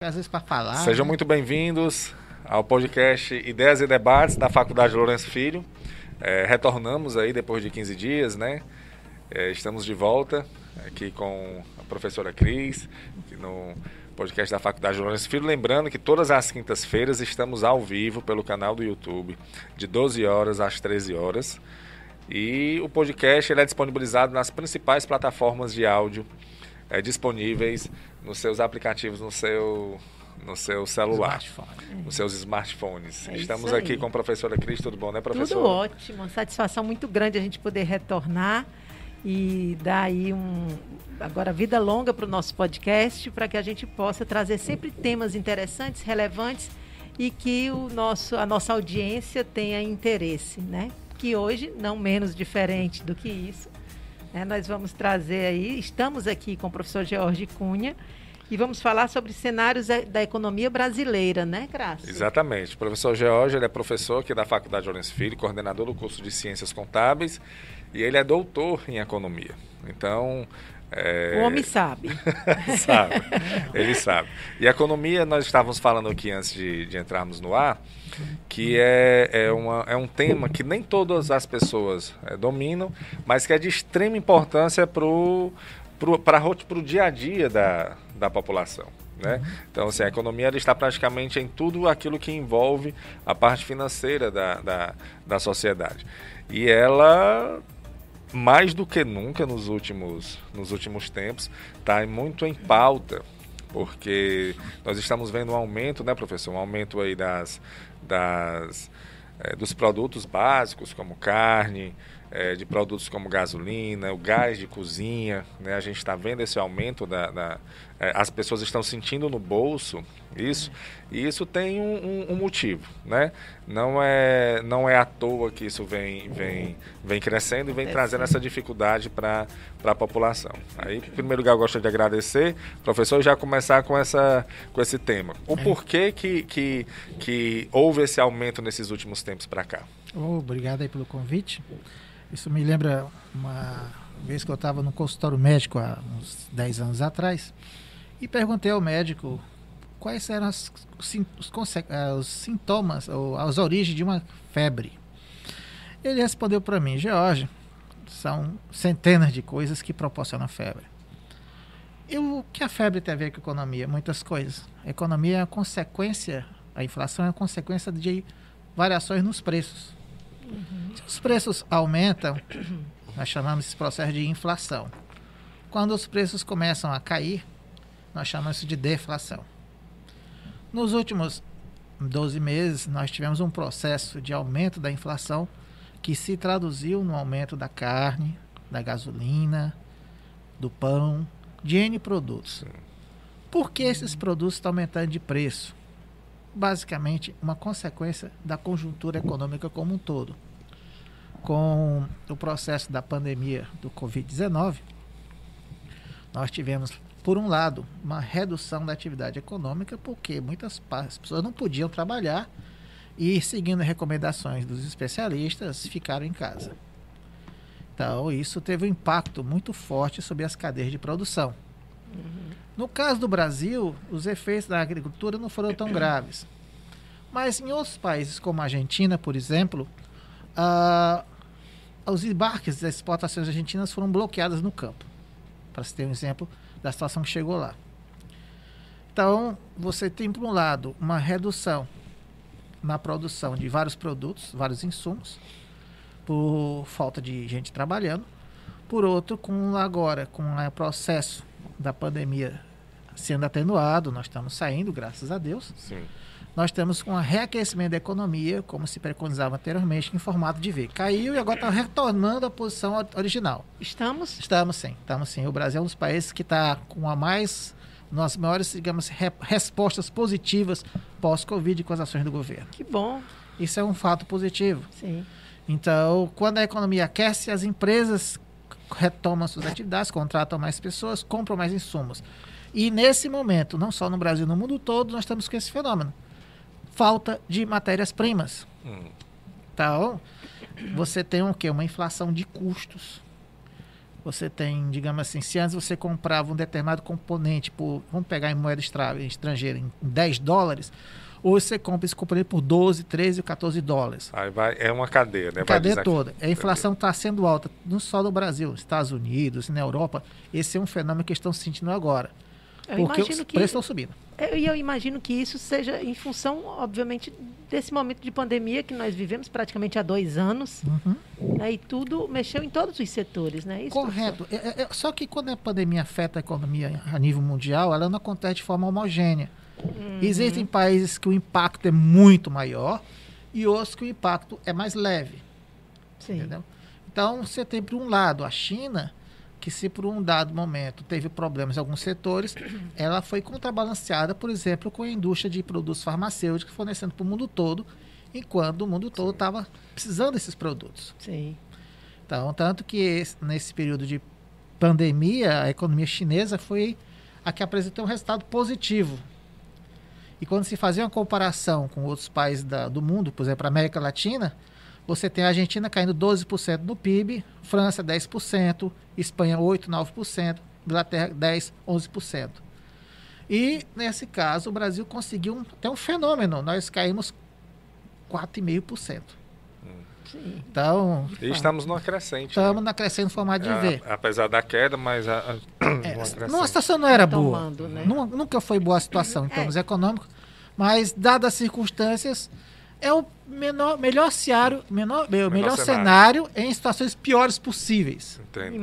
às vezes para falar. Sejam né? muito bem-vindos ao podcast Ideias e Debates da Faculdade Lourenço Filho. É, retornamos aí depois de 15 dias, né? É, estamos de volta aqui com a professora Cris, no podcast da Faculdade Lourenço Filho. Lembrando que todas as quintas-feiras estamos ao vivo pelo canal do YouTube, de 12 horas às 13 horas. E o podcast ele é disponibilizado nas principais plataformas de áudio é, disponíveis nos seus aplicativos, no seu, no seu celular, Smartphone. nos seus smartphones. É Estamos aqui com a professora Cris, tudo bom, né, professora? Tudo ótimo, uma satisfação muito grande a gente poder retornar e dar aí um agora vida longa para o nosso podcast, para que a gente possa trazer sempre temas interessantes, relevantes e que o nosso, a nossa audiência tenha interesse, né? Que hoje, não menos diferente do que isso, né, nós vamos trazer aí, estamos aqui com o professor George Cunha e vamos falar sobre cenários da- da economia brasileira, né, Graça? Exatamente. O professor George, ele é professor aqui da Faculdade Lourenço Filho, coordenador do curso de Ciências Contábeis, e ele é doutor em economia. Então, é, O homem sabe. sabe. Ele sabe. E a economia, nós estávamos falando aqui antes de, de entrarmos no ar, que é, é, uma, é um tema que nem todas as pessoas é, dominam, mas que é de extrema importância para o dia a dia da, da população. Né? Então, assim, a economia ela está praticamente em tudo aquilo que envolve a parte financeira da, da, da sociedade. E ela mais do que nunca nos últimos, nos últimos tempos, está muito em pauta, porque nós estamos vendo um aumento, né, professor? Um aumento aí das, das, eh, dos produtos básicos, como carne, eh, de produtos como gasolina, o gás de cozinha, né? A gente está vendo esse aumento da, da eh, as pessoas estão sentindo no bolso isso, e isso tem um, um- um motivo, né? Não é, não é à toa que isso vem, vem, vem crescendo e vem trazendo essa dificuldade para a população. Aí, em primeiro lugar, eu gostaria de agradecer, professor, e já começar com, essa, com esse tema. O porquê que, que, que houve esse aumento nesses últimos tempos para cá? Oh, obrigado aí pelo convite. Isso me lembra uma vez que eu estava no consultório médico há uns 10 anos atrás e perguntei ao médico quais eram as- os, ah, os sintomas ou as origens de uma febre. Ele respondeu para mim, George, são centenas de coisas que proporcionam febre. E o que a febre tem a ver com a economia? Muitas coisas. A economia é a consequência, a inflação é a consequência de variações nos preços. Se os preços aumentam, nós chamamos esse processo de inflação. Quando os preços começam a cair, nós chamamos isso de deflação. Nos últimos 12 meses, nós tivemos um processo de aumento da inflação que se traduziu no aumento da carne, da gasolina, do pão, de N produtos. Por que esses produtos estão aumentando de preço? Basicamente uma consequência da conjuntura econômica como um todo. Com o processo da pandemia do Covid-19, nós tivemos, por um lado, uma redução da atividade econômica, porque muitas pessoas não podiam trabalhar e, seguindo recomendações dos especialistas, ficaram em casa. Então, isso teve um impacto muito forte sobre as cadeias de produção. No caso do Brasil, os efeitos da agricultura não foram tão graves. Mas em outros países, como a Argentina, por exemplo, ah, os embarques das exportações argentinas foram bloqueadas no campo. Para se ter um exemplo da situação que chegou lá. Então, você tem, por um lado, uma redução na produção de vários produtos, vários insumos, por falta de gente trabalhando. Por outro, com agora, com o processo da pandemia sendo atenuado, nós estamos saindo, graças a Deus. Sim. Nós temos um reaquecimento da economia, como se preconizava anteriormente, em formato de V. Caiu e agora está retornando à posição ori- original. Estamos? Estamos sim, estamos sim. O Brasil é um dos países que está com a mais, nas maiores, digamos, re- respostas positivas pós-Covid com as ações do governo. Que bom. Isso é um fato positivo. Sim. Então, quando a economia aquece, as empresas retomam suas atividades, contratam mais pessoas, compram mais insumos. E nesse momento, não só no Brasil, no mundo todo, nós estamos com esse fenômeno. Falta de matérias-primas. Então, você tem o quê? Uma inflação de custos. Você tem, digamos assim, se antes você comprava um determinado componente por, vamos pegar em moeda estrangeira, em 10 dólares, hoje você compra esse componente por 12, 13, 14 dólares. Aí vai, é uma cadeia, né? Cadeia toda. A inflação está sendo alta, não só no Brasil, Estados Unidos, na Europa. Esse é um fenômeno que estão sentindo agora. Eu porque os preços estão subindo. E eu, eu imagino que isso seja em função, obviamente, desse momento de pandemia que nós vivemos praticamente há dois anos. Uhum. Né, e tudo mexeu em todos os setores, né? Isso, Correto. É, é, é, só que quando a pandemia afeta a economia a nível mundial, ela não acontece de forma homogênea. Uhum. Existem países que o impacto é muito maior e outros que o impacto é mais leve. Sim. Entendeu? Então, você tem, por um lado, a China, que se por um dado momento teve problemas em alguns setores, ela foi contrabalanceada, por exemplo, com a indústria de produtos farmacêuticos fornecendo para o mundo todo, enquanto o mundo todo estava precisando desses produtos. Sim. Então, tanto que esse, nesse período de pandemia, a economia chinesa foi a que apresentou um resultado positivo. E quando se fazia uma comparação com outros países da, do mundo, por exemplo, a América Latina, você tem a Argentina caindo 12% no PIB, França 10%, Espanha 8%, 9%, Inglaterra 10%, 11%. E, nesse caso, o Brasil conseguiu até um fenômeno. Nós caímos 4,5%. Sim. Então. E estamos numa crescente. Estamos né? na crescente formato de é, ver. Apesar da queda, mas. A, a, é, a situação não era boa. Tomando, né? Nunca foi boa a situação em termos é. econômicos, mas, dadas as circunstâncias, é o menor, melhor cenário, menor, menor, melhor cenário. cenário em situações piores possíveis.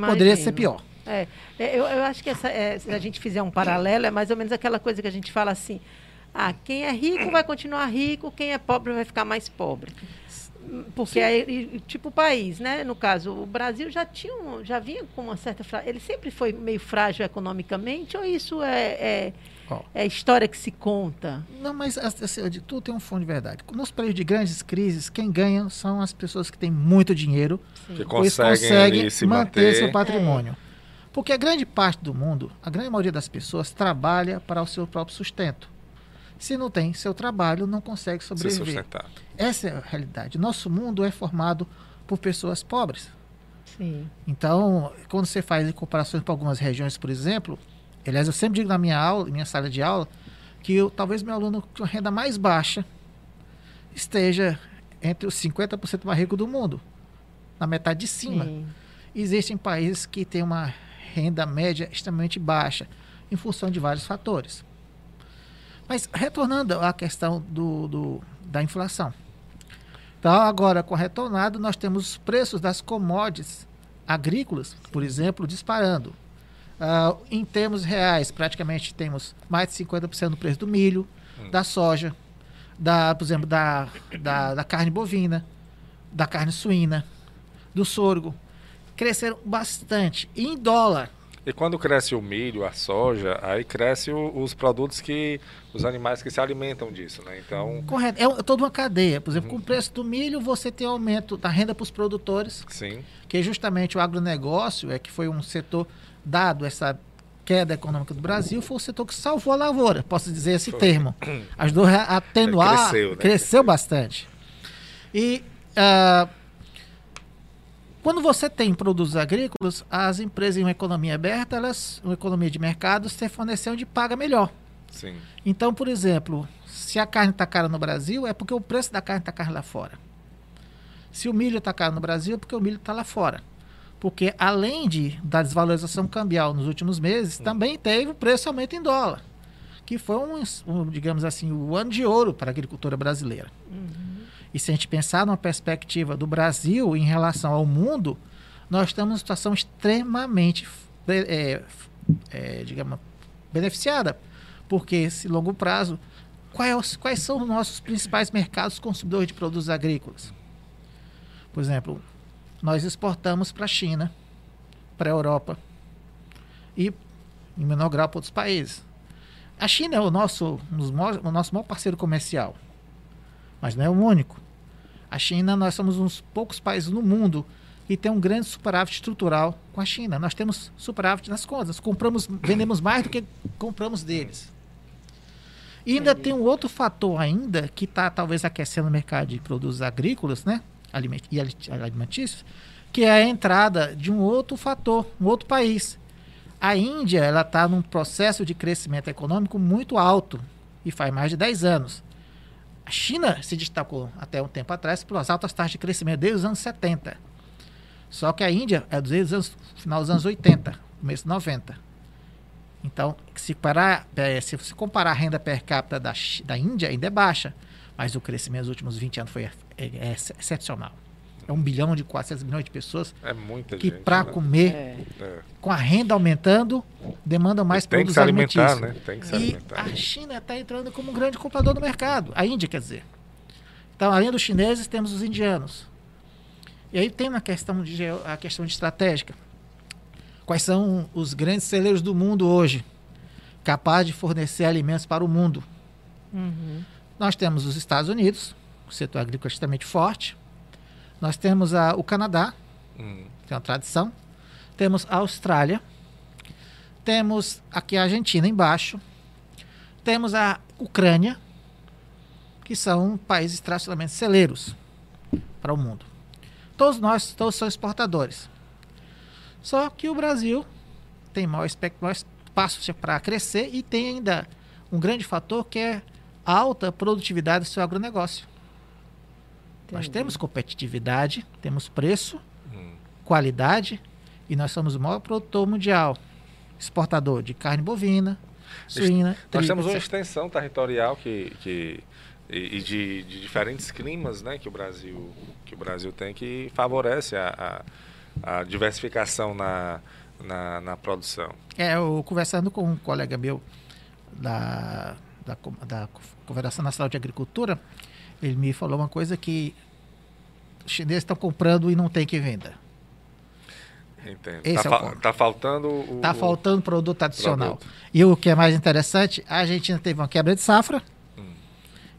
Poderia ser pior. É, é, eu, eu acho que essa, é, se a gente fizer um paralelo, é mais ou menos aquela coisa que a gente fala assim: ah, quem é rico vai continuar rico, quem é pobre vai ficar mais pobre. Porque é tipo o país, né? No caso, o Brasil já tinha, um, já vinha com uma certa, ele sempre foi meio frágil economicamente ou isso é, é Oh. É história que se conta. Não, mas assim, tudo tem um fundo de verdade. Nos períodos de grandes crises, quem ganha são as pessoas que têm muito dinheiro, Sim. que conseguem, conseguem manter, manter, seu patrimônio. É. Porque a grande parte do mundo, a grande maioria das pessoas trabalha para o seu próprio sustento. Se não tem seu trabalho, não consegue sobreviver. Essa é a realidade. Nosso mundo é formado por pessoas pobres. Sim. Então, quando você faz comparações para algumas regiões, por exemplo, Aliás, eu sempre digo na minha aula, minha sala de aula, que eu, talvez meu aluno com a renda mais baixa esteja entre os 50% mais ricos do mundo, na metade de cima. Sim. Existem países que têm uma renda média extremamente baixa, em função de vários fatores. Mas retornando à questão do, do, da inflação. Então, agora, com a retornada, nós temos os preços das commodities agrícolas, por exemplo, disparando. Uh, em termos reais, praticamente temos mais de 50% do preço do milho, hum. da soja, da, por exemplo, da, da, da, carne bovina, da carne suína, do sorgo. Cresceram bastante. E em dólar. E quando cresce o milho, a soja, aí cresce o, os produtos que. os animais que se alimentam disso, né? Então. Correto. É toda uma cadeia. Por exemplo, uhum. com o preço do milho, você tem aumento da renda para os produtores. Sim. Que justamente o agronegócio é que foi um setor dado essa queda econômica do Brasil, foi o setor que salvou a lavoura, posso dizer esse foi. termo. Ajudou a atenuar, cresceu, né? cresceu bastante. E uh, quando você tem produtos agrícolas, as empresas em uma economia aberta, elas, uma economia de mercado, você fornecer onde paga melhor. Sim. Então, por exemplo, se a carne está cara no Brasil, é porque o preço da carne está caro lá fora. Se o milho está caro no Brasil, é porque o milho está lá fora porque além de, da desvalorização cambial nos últimos meses, também teve o preço aumento em dólar, que foi um, um, digamos assim, o ano de ouro para a agricultura brasileira. Uhum. E se a gente pensar numa perspectiva do Brasil em relação ao mundo, nós estamos numa situação extremamente, é, é, digamos, beneficiada, porque esse longo prazo, quais, quais são os nossos principais mercados consumidores de produtos agrícolas? Por exemplo, nós exportamos para a China, para a Europa e, em menor grau, para outros países. A China é o nosso, o nosso maior parceiro comercial, mas não é o único. A China, nós somos uns poucos países no mundo que tem um grande superávit estrutural com a China. Nós temos superávit nas contas, compramos, vendemos mais do que compramos deles. E ainda tem um outro fator ainda que está talvez aquecendo o mercado de produtos agrícolas, né? e alimentícios, que é a entrada de um outro fator, um outro país. A Índia ela está num processo de crescimento econômico muito alto e faz mais de 10 anos. A China se destacou até um tempo atrás pelas altas taxas de crescimento desde os anos 70. Só que a Índia é dos anos, final dos anos 80, começo dos 90. Então, se, parar, é, se você comparar a renda per capita da, da Índia, ainda é baixa. Mas o crescimento nos últimos 20 anos foi é, é excepcional. É um bilhão de 400 milhões de pessoas é muita que gente, para né? comer, É. É. com a renda aumentando, demandam mais Tem que produtos se alimentar, alimentícios. né? Tem que se E alimentar. a China está entrando como um grande comprador do mercado. A Índia, quer dizer. Então, além dos chineses, temos os indianos. E aí tem uma questão de, geo- a questão de estratégica. Quais são os grandes celeiros do mundo hoje, capazes de fornecer alimentos para o mundo? Uhum. Nós temos os Estados Unidos, o setor agrícola extremamente forte. Nós temos a- o Canadá, Hum. que é uma tradição. Temos a Austrália. Temos aqui a Argentina embaixo. Temos a Ucrânia, que são países tradicionalmente celeiros para o mundo. Todos nós, todos são exportadores. Só que o Brasil tem maior, maior espaço para crescer e tem ainda um grande fator que é a alta produtividade do seu agronegócio. Nós Entendi. temos competitividade, temos preço, Hum. qualidade e nós somos o maior produtor mundial, exportador de carne bovina, suína, Nós trigo, temos uma etc. extensão territorial que, que e, e de, de diferentes climas, né, que o Brasil que o Brasil tem que favorece a, a, a diversificação na, na, na produção. É, eu conversando com um colega meu da, da, da Confederação Nacional de Agricultura, ele me falou uma coisa que os chineses estão comprando e não tem que venda. Entendo. Esse tá, é fa- tá faltando o, Está o- faltando produto adicional. produto. E o que é mais interessante, a Argentina teve uma quebra de safra Hum.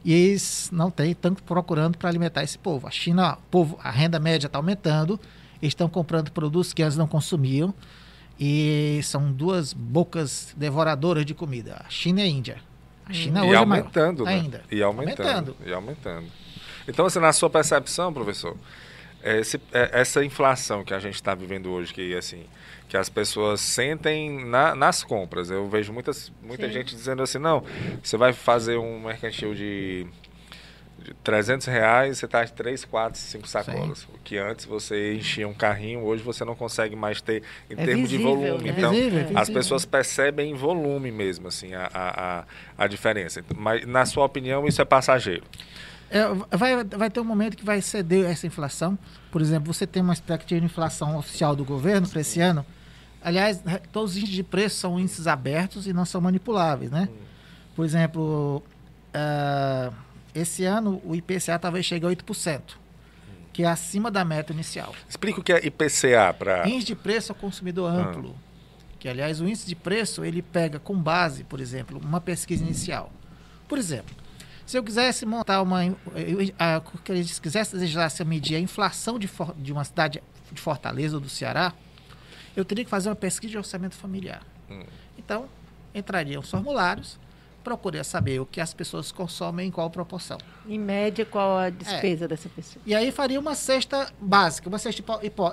e eles não têm tanto procurando para alimentar esse povo. A China, povo, a renda média está aumentando, eles estão comprando produtos que antes não consumiam e são duas bocas devoradoras de comida, a China e a Índia. A China e hoje é maior. aumentando, né? ainda. E aumentando, Aumentando. E aumentando. Então, assim, na sua percepção, professor, esse- é- essa inflação que a gente está vivendo hoje, que assim, que as pessoas sentem na- nas compras. Eu vejo muitas, muita Sim. gente dizendo assim, não, você vai fazer um mercantil de, de 300 reais, você está de 3, 4, 5 sacolas. O que antes você enchia um carrinho, hoje você não consegue mais ter em É termos de visível, volume. né? Então, Visível, é as visível. pessoas percebem em volume mesmo assim a, a, a, diferença. Mas na sua opinião isso é passageiro? É, vai, vai ter um momento que vai ceder essa inflação. Por exemplo, você tem uma expectativa de inflação oficial do governo para esse ano. Aliás, todos os índices de preço são índices abertos e não são manipuláveis, né? Por exemplo, ah, esse ano o IPCA talvez chegue a 8%, que é acima da meta inicial. Explica o que é IPCA para Índice de preço ao consumidor Ah. amplo. Que, aliás, o índice de preço ele pega com base, por exemplo, uma pesquisa inicial. Por exemplo, se eu quisesse montar uma. Eu, a, que eles quisessem desejasse medir a inflação de, For- de uma cidade de Fortaleza ou do Ceará, eu teria que fazer uma pesquisa de orçamento familiar. Hum. Então, entrariam os formulários, procuraria saber o que as pessoas consomem em qual proporção. Em média, qual É. a despesa dessa pessoa? E aí faria uma cesta básica, uma cesta,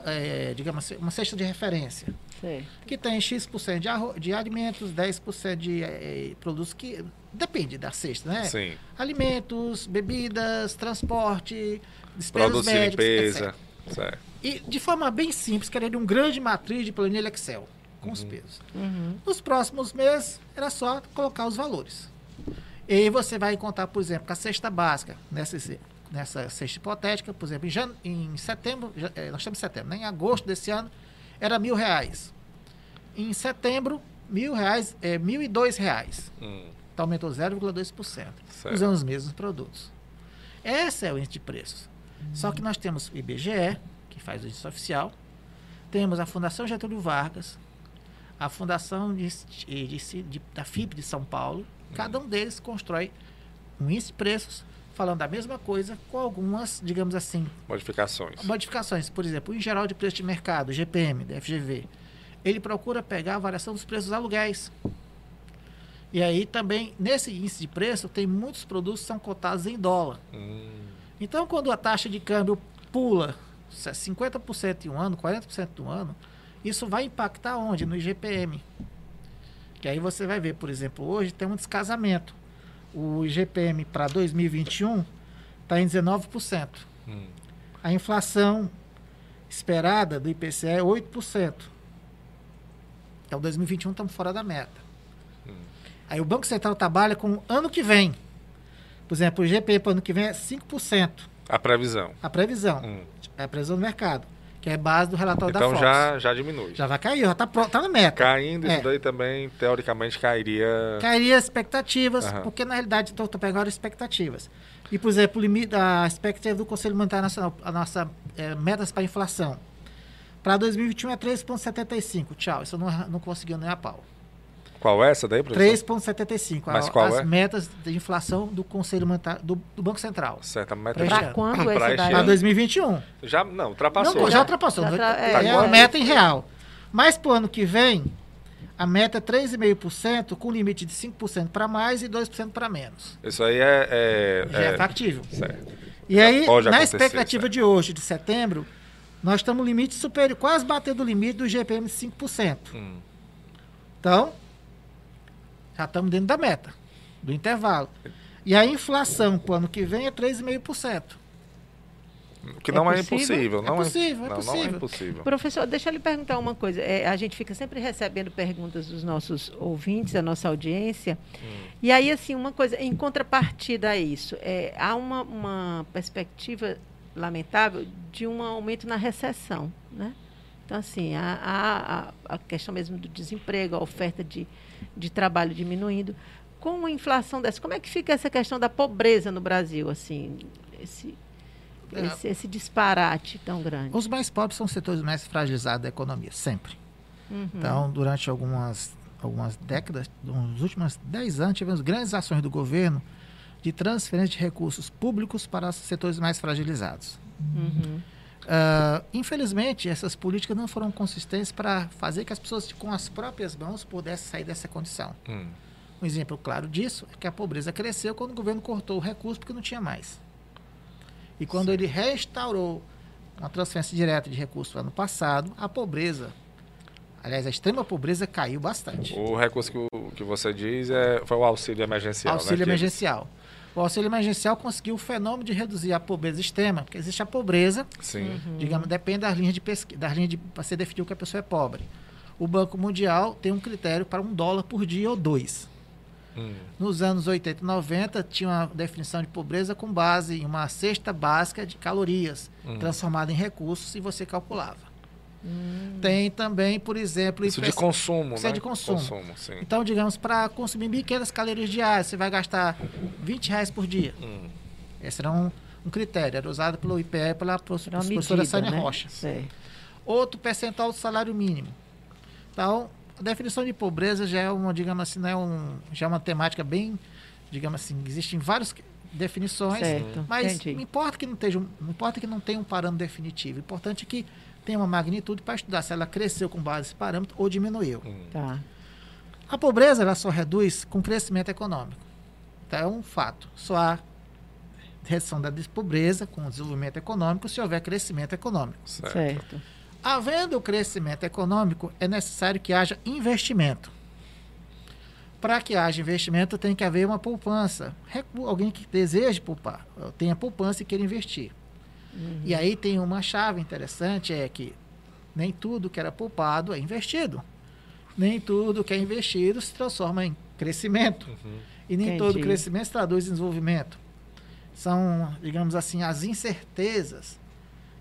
eh, digamos assim, uma cesta de referência Certo. que tem X% de, arro- de alimentos, 10% de eh, produtos que. Depende da cesta, né? Sim. Alimentos, bebidas, transporte, despesas Produtos de limpeza. etc. Certo. E de forma bem simples, querendo um grande matriz de planilha Excel, com os pesos. Uhum. Nos próximos meses, era só colocar os valores. E aí você vai contar, por exemplo, com a cesta básica, nessa, nessa cesta hipotética, por exemplo, em, jan- em setembro, já- eh, nós estamos em setembro, né? em agosto desse ano, era mil reais. Em setembro, mil reais, é, mil e dois reais. Hum, Então aumentou 0,2%, Certo. usando os mesmos produtos. Esse é o índice de preços. Só que nós temos o IBGE, que faz o índice oficial, temos a Fundação Getúlio Vargas, a Fundação de, de- de- da FIP de São Paulo, cada um deles constrói um índice de preços falando da mesma coisa com algumas, digamos assim, modificações. modificações. Por exemplo, em geral de preço de mercado, GPM, da FGV, ele procura pegar a variação dos preços dos aluguéis. E aí também, nesse índice de preço, tem muitos produtos que são cotados em dólar. Hum, Então, quando a taxa de câmbio pula 50% em um ano, 40% do ano, isso vai impactar onde? No IGPM. Que aí você vai ver, por exemplo, hoje tem um descasamento. O IGPM para 2021 está em 19%. Hum. A inflação esperada do IPCE é 8%. Então, 2021 estamos fora da meta. Hum. Aí o Banco Central trabalha com ano que vem. Por exemplo, o IGPM para o ano que vem é 5%. A previsão. A previsão. Hum. É a previsão do mercado que é base do relatório então, da Fox. Então já, já diminui. Já vai cair, já está tá na meta. Caindo, é. isso daí também, teoricamente, cairia... Cairia expectativas, uhum. porque na realidade estou pegando expectativas. E, por exemplo, a expectativa do Conselho Monetário Nacional, a nossa é, metas para inflação. Para 2021 é 3,75. Tchau, isso não, não conseguiu nem a pau. Qual é essa daí, professor? 3,75. Mas qual as é? metas de inflação do Conselho Monetário do, do Banco Central. Certo, a meta Para quando pra essa daí? Para 2021. Já, não, ultrapassou. Não, já ultrapassou. Já tra... é, é uma meta em real. Mas para o ano que vem, a meta é 3,5%, com limite de 5% para mais e 2% para menos. Isso aí é. é já é, é factível. Certo. E aí, na expectativa certo. de hoje, de setembro, nós estamos no limite superior, quase batendo o limite do GPM de 5%. Hum. Então, já estamos dentro da meta, do intervalo. E a inflação para o ano que vem é 3,5%. Que não é, é impossível. Não é possível, é, não, possível. não é impossível. Professor, deixa eu lhe perguntar uma coisa. É, a gente fica sempre recebendo perguntas dos nossos ouvintes, da nossa audiência. Hum. E aí, assim, uma coisa, em contrapartida a isso, é, há uma, uma perspectiva lamentável de um aumento na recessão, né? Então, assim, a, a, a questão mesmo do desemprego, a oferta de, de trabalho diminuindo. Com uma inflação dessa, como é que fica essa questão da pobreza no Brasil, assim, esse, é. esse, esse disparate tão grande? Os mais pobres são os setores mais fragilizados da economia, sempre. Uhum. Então, durante algumas, algumas décadas, nos últimos 10 anos, tivemos grandes ações do governo de transferência de recursos públicos para os setores mais fragilizados. Uhum. Uh, infelizmente, essas políticas não foram consistentes para fazer que as pessoas com as próprias mãos pudessem sair dessa condição. Hum. Um exemplo claro disso é que a pobreza cresceu quando o governo cortou o recurso porque não tinha mais. E quando Sim. ele restaurou uma transferência direta de recursos no ano passado, a pobreza, aliás, a extrema pobreza caiu bastante. O recurso que, o, que você diz é, foi o auxílio emergencial. Né, auxílio né? emergencial. O auxílio emergencial conseguiu o fenômeno de reduzir a pobreza extrema, porque existe a pobreza, uhum. digamos, depende das linhas de pesquisa, das linhas de para ser definido que a pessoa é pobre. O Banco Mundial tem um critério para um dólar por dia ou dois. Hum. Nos anos 80 e 90, tinha uma definição de pobreza com base em uma cesta básica de calorias, hum. transformada em recursos, e você calculava. Hum. Tem também, por exemplo... Isso de consumo, Isso é né? de consumo. consumo então, digamos, para consumir 1.500 calorias diárias, você vai gastar 20 reais por dia. Hum. Esse era um, um critério, era usado pelo IPE e pela professora Sânia né? Rocha. Sei. Outro percentual do salário mínimo. Então, a definição de pobreza já é uma, digamos assim, não é um, já é uma temática bem, digamos assim, existem várias definições, certo. mas Entendi. não importa que não esteja, não importa que não tenha um parâmetro definitivo, o importante é que tem uma magnitude para estudar se ela cresceu com base nesse parâmetro ou diminuiu. Hum. Tá. A pobreza ela só reduz com crescimento econômico. Então é um fato. Só há redução da pobreza com desenvolvimento econômico se houver crescimento econômico. Certo. certo. Havendo crescimento econômico, é necessário que haja investimento. Para que haja investimento, tem que haver uma poupança. Alguém que deseje poupar, tenha poupança e queira investir. Uhum. E aí tem uma chave interessante, é que nem tudo que era poupado é investido. Nem tudo que é investido se transforma em crescimento. Uhum. E nem Entendi. todo crescimento se traduz em desenvolvimento. São, digamos assim, as incertezas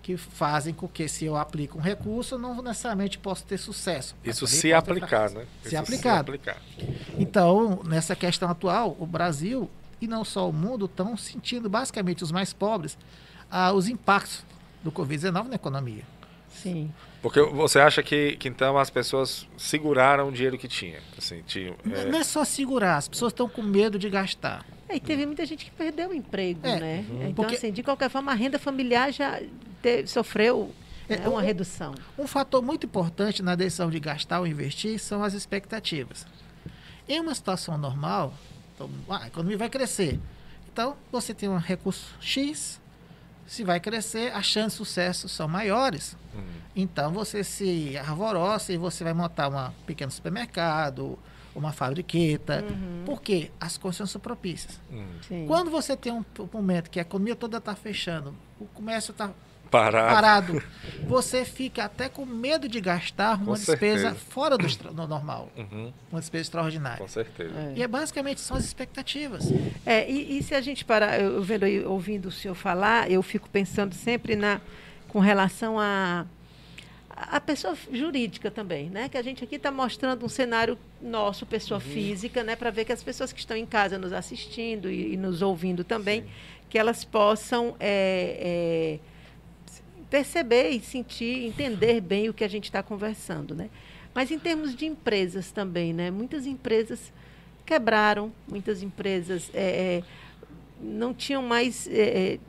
que fazem com que se eu aplico um recurso, eu não necessariamente posso ter sucesso. Isso se aplicar, né? Se, se aplicar. Então, nessa questão atual, o Brasil e não só o mundo estão sentindo, basicamente, os mais pobres, ah, os impactos do Covid-19 na economia. Sim. Porque você acha que, que então as pessoas seguraram o dinheiro que tinha? Assim, tinha é... Não é só segurar, as pessoas estão com medo de gastar. É, e teve muita gente que perdeu o emprego, é, né? Uhum. Então, Porque... assim, de qualquer forma, a renda familiar já te, sofreu é, né, uma um, redução. Um fator muito importante na decisão de gastar ou investir são as expectativas. Em uma situação normal, então, ah, a economia vai crescer. Então, você tem um recurso X, Se vai crescer, as chances de sucesso são maiores. Hum. Então você se arvoroça e você vai montar um pequeno supermercado, uma fabriqueta. Uhum. Porque as condições são propícias. Hum. Sim. Quando você tem um, um momento que a economia toda está fechando, o comércio está Parado. parado, você fica até com medo de gastar uma Com despesa certeza. fora do, normal, Uhum, uma despesa extraordinária. com certeza. É. E é basicamente são as expectativas. É, e, e se a gente parar, eu vendo aí, ouvindo o senhor falar, eu fico pensando sempre na, com relação a a pessoa jurídica também, né? Que a gente aqui está mostrando um cenário nosso, pessoa física, né? Para ver que as pessoas que estão em casa nos assistindo e, e nos ouvindo também, que elas possam é, é, perceber e sentir, entender bem o que a gente está conversando, né? Mas em termos de empresas também, né? Muitas empresas quebraram, muitas empresas é, é, não tinham mais é, é,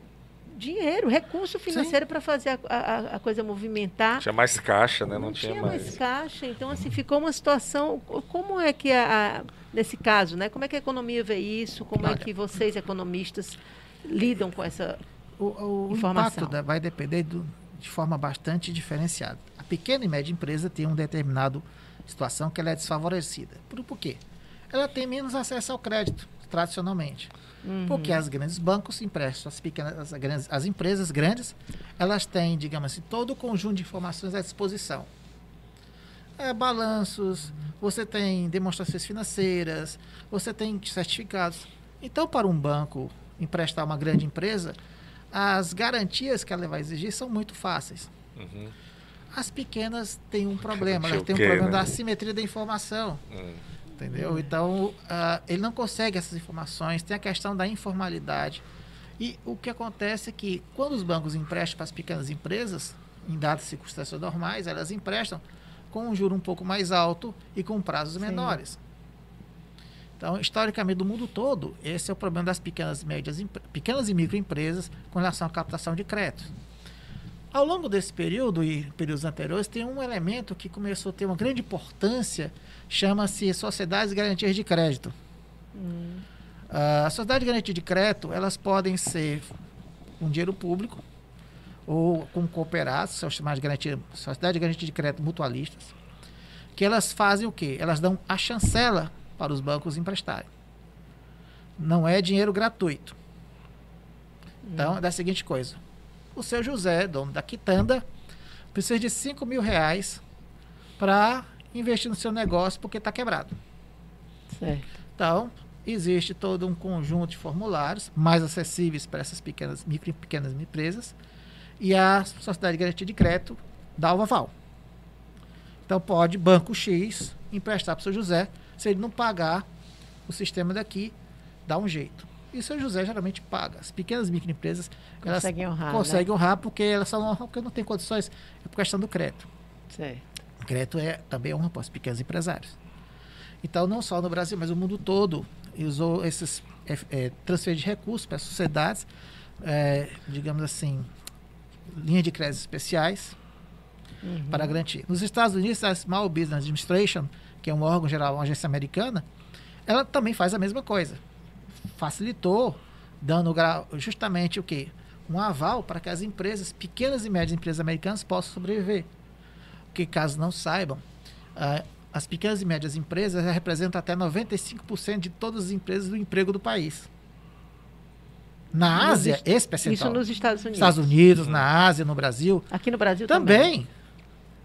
dinheiro, recurso financeiro para fazer a, a- a coisa movimentar. Tinha mais caixa, né? Não, Não tinha, tinha mais mais. caixa, então assim ficou uma situação. Como é que a, a- nesse caso, né? Como é que a economia vê isso? Como é que vocês economistas lidam com essa? O, o impacto da- vai depender do- de forma bastante diferenciada. A pequena e média empresa tem um determinado situação que ela é desfavorecida. Por, por quê? Ela tem menos acesso ao crédito, tradicionalmente. Uhum. Porque as grandes bancos emprestam, as pequenas, as, grandes, as empresas grandes, elas têm, digamos assim, todo o conjunto de informações à disposição. É, balanços, você tem demonstrações financeiras, você tem certificados. Então, para um banco emprestar uma grande empresa, as garantias que ela vai exigir são muito fáceis. Uhum, As pequenas têm um problema, elas têm um problema né? da assimetria da informação. hum. Entendeu? Então, ah, ele não consegue essas informações, tem a questão da informalidade. E o que acontece é que, quando os bancos emprestam para as pequenas empresas, em dadas circunstâncias normais, elas emprestam com um juro um pouco mais alto e com prazos Sim. menores. Então, historicamente, do mundo todo, esse é o problema das pequenas, e médias, pequenas e microempresas com relação à captação de créditos. Ao longo desse período e períodos anteriores, tem um elemento que começou a ter uma grande importância, chama-se Sociedades de Garantias de Crédito. Hum, Ah, As sociedades de garantia de crédito, elas podem ser com dinheiro público ou com cooperados, são chamadas de garantia, sociedade de garantia de crédito mutualistas, que elas fazem o quê? Elas dão a chancela para os bancos emprestarem. Não é dinheiro gratuito. Então, é da seguinte coisa. O seu José, dono da quitanda, precisa de 5 mil reais para investir no seu negócio porque está quebrado. certo. Então, existe todo um conjunto de formulários mais acessíveis para essas pequenas, micro e pequenas empresas e a Sociedade de Garantia de Crédito dá o aval. Então, pode Banco X emprestar para o seu José, se ele não pagar, o sistema daqui dá um jeito. E o seu José geralmente paga. As pequenas microempresas Conseguem honrar. conseguem honrar porque elas só não honram porque não tem condições, é por questão do crédito. Né? Certo. O crédito é também honra para os pequenos empresários. Então, não só no Brasil, mas o mundo todo usou esses é, é, transfer de recursos para as sociedades, é, digamos assim, linha de créditos especiais Uhum. para garantir. Nos Estados Unidos, a Small Business Administration, que é um órgão geral, uma agência americana, ela também faz a mesma coisa. Facilitou, dando justamente o quê? Um aval para que as empresas, pequenas e médias empresas americanas, possam sobreviver. Porque, caso não saibam, as pequenas e médias empresas representam até 95% de todas as empresas do emprego do país. Na Ásia, esse percentual. Isso nos Estados Unidos. Estados Unidos, na Ásia, no Brasil, Aqui no Brasil também. também.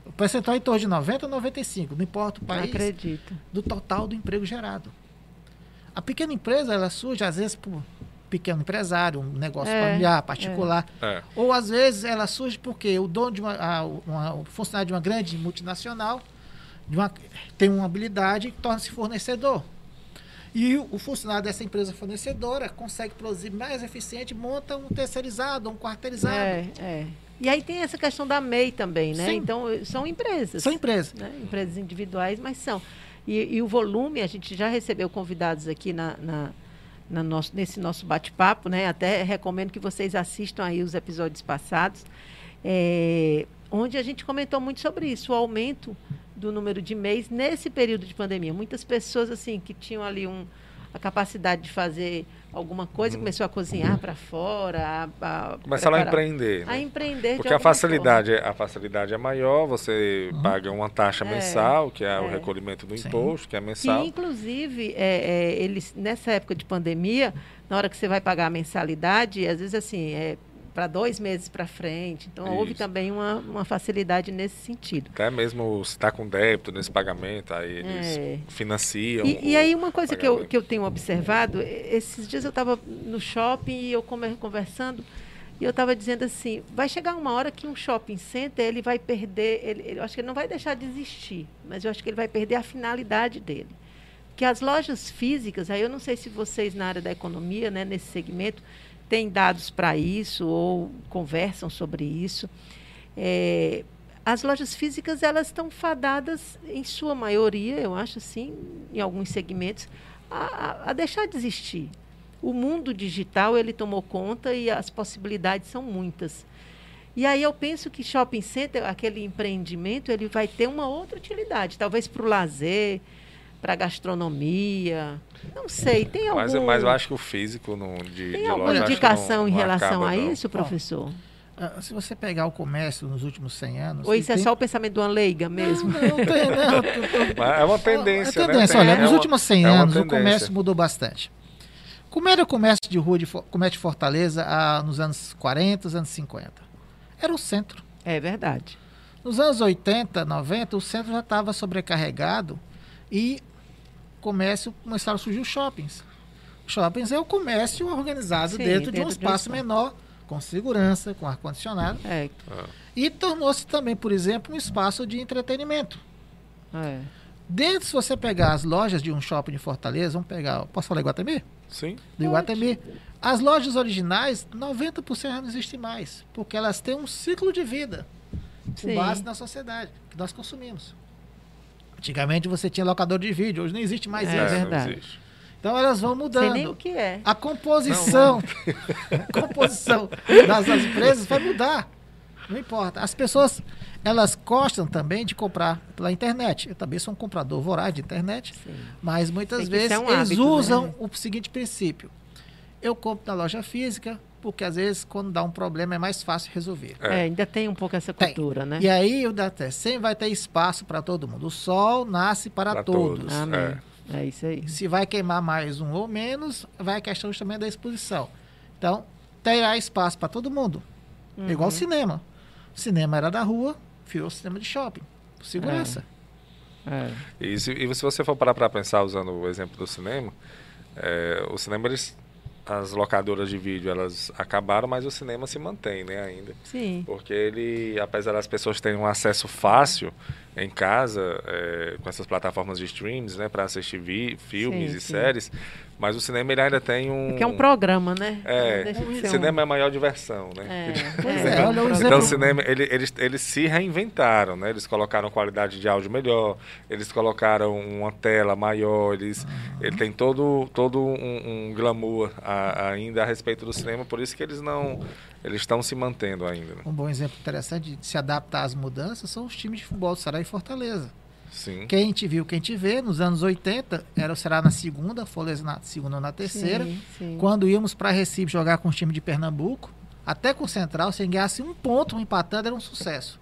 O percentual é em torno de 90 a 95, não importa o país, acredito. do total do emprego gerado. A pequena empresa, ela surge às vezes por pequeno empresário, um negócio É, familiar, particular. É. Ou às vezes ela surge porque o dono de uma, a- uma- o funcionário de uma grande multinacional de uma- tem uma habilidade e torna-se fornecedor. E o, o funcionário dessa empresa fornecedora consegue produzir mais eficiente, monta um terceirizado, um quarteirizado. É, é. E aí tem essa questão da MEI também, né? Sim. Então, eh, são empresas. São empresas. né? Empresas individuais, mas são. E, e o volume, a gente já recebeu convidados aqui na, na- na nosso, nesse nosso bate-papo, né? Até recomendo que vocês assistam aí os episódios passados, é, onde a gente comentou muito sobre isso, o aumento do número de MEIs nesse período de pandemia. Muitas pessoas, assim, que tinham ali um, a capacidade de fazer alguma coisa, Uhum. começou a cozinhar para fora, a, a Começaram a empreender. a né? empreender de Porque a facilidade, a facilidade é maior, você paga uma taxa É, mensal, que é, o é. recolhimento do Sim. imposto, que é Que, mensal. inclusive, é, é, eles, nessa época de pandemia, na hora que você vai pagar a mensalidade, às vezes, assim, é para dois meses para frente. Então, houve Isso. também uma, uma facilidade nesse sentido. Até mesmo se está com débito nesse pagamento, aí eles É. financiam. E, e aí, uma coisa que eu, que eu tenho observado, esses dias eu estava no shopping e eu conversando, e eu estava dizendo assim, vai chegar uma hora que um shopping center, ele vai perder, ele, ele- eu acho que ele não vai deixar de existir, mas eu acho que ele vai perder a finalidade dele. Que as lojas físicas, aí eu não sei se vocês na área da economia, né, nesse segmento, têm dados para isso ou conversam sobre isso. É, as lojas físicas elas estão fadadas, em sua maioria, eu acho assim, em alguns segmentos, a, a- deixar de existir. O mundo digital ele tomou conta e as possibilidades são muitas. E aí eu penso que shopping center, aquele empreendimento, ele vai ter uma outra utilidade, talvez para o lazer, para a gastronomia, não sei. Tem algum, Mas, mas eu acho que o físico não, de, tem de alguma loja, indicação não- em relação acaba, a não. isso, professor? Ah, Se você pegar o comércio nos últimos 100 anos... Ou isso é tem- só o pensamento de uma leiga mesmo? Não, não tem, não. Mas É uma tendência, É né? tendência. Olha, é nos uma- últimos 100 é uma anos o comércio mudou bastante. Como era o comércio de rua, de, comércio de Fortaleza ah, nos anos 40, os anos 50? Era o centro. É verdade. Nos anos 80, 90, o centro já estava sobrecarregado e comércio começaram a surgir os shoppings. Shoppings é o comércio organizado Sim, dentro, de um dentro de um espaço menor, com segurança, com ar-condicionado. É, E tornou-se também, por exemplo, um espaço de entretenimento. é. Dentro, se você pegar as lojas de um shopping de Fortaleza, vamos pegar, posso falar Iguatemi? Sim. Do Iguatemi. As lojas originais, 90% já não existem mais, porque elas têm um ciclo de vida com Sim. base na sociedade que nós consumimos. Antigamente você tinha locador de vídeo, hoje não existe mais É isso. não verdade. existe. Então elas vão Sei nem o mudando. que é. A composição, a composição das, das empresas vai mudar. Não importa. As pessoas, elas gostam também de comprar pela internet. Eu também sou um comprador voraz de internet, Sim. mas muitas vezes ser um eles hábito, usam né? o seguinte princípio. Eu compro na loja física, porque às vezes quando dá um problema é mais fácil resolver. É. É, ainda tem um pouco essa Tem. cultura, né? E aí o até sempre vai ter espaço para todo mundo. O sol nasce para todos. todos. Amém. É. isso aí. Se vai queimar mais um ou menos, vai a questão também da exposição. Então, terá espaço para todo mundo. É Uhum. igual ao cinema. O cinema era da rua, virou cinema de shopping. por Segurança. É. E se, e se você for parar para pensar usando o exemplo do cinema, é, o cinema eles, as locadoras de vídeo elas acabaram, mas o cinema se mantém, né, ainda. Sim. Porque ele, apesar das pessoas terem um acesso fácil em casa, é, com essas plataformas de streams, né, para assistir vi- filmes Sim, e sim. séries, mas o cinema ele ainda tem um. Porque é um programa, né? É, de ser um- cinema é a maior diversão, né? É, Pois é, é, olha o Então, o cinema, ele- eles, eles se reinventaram, né? Eles colocaram qualidade de áudio melhor, eles colocaram uma tela maior, eles, ele tem todo, todo um, um glamour a- ainda a respeito do cinema, por isso que eles não, eles estão se mantendo ainda. né? Um bom exemplo interessante de se adaptar às mudanças são os times de futebol do Ceará e Fortaleza. Sim, Quem te viu, quem te vê, nos anos 80, era o Ceará na segunda, Fortaleza na segunda ou na terceira. Sim, sim. Quando íamos para Recife jogar com os times de Pernambuco, até com o Central, se ganhasse um ponto um empatando, era um sucesso.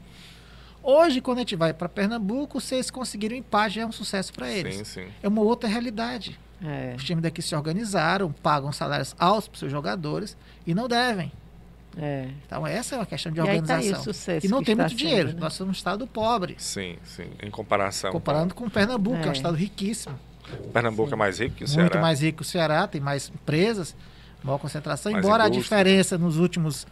Hoje, quando a gente vai para Pernambuco, se eles conseguiram um empate, já é um sucesso para eles. sim, sim. É uma outra realidade. É. Os times daqui se organizaram, pagam salários altos para seus jogadores e não devem. É. Então, essa é uma questão de E aí tá aí o organização. sucesso e não que tem está muito dinheiro. sendo, né? Nós somos um estado pobre, Sim, sim. Em comparação comparando com Pernambuco, que é um É. estado riquíssimo. Pernambuco Sim. é mais rico que o muito Ceará. mais rico que o Ceará, tem mais empresas, maior concentração, Mais embora a diferença nos últimos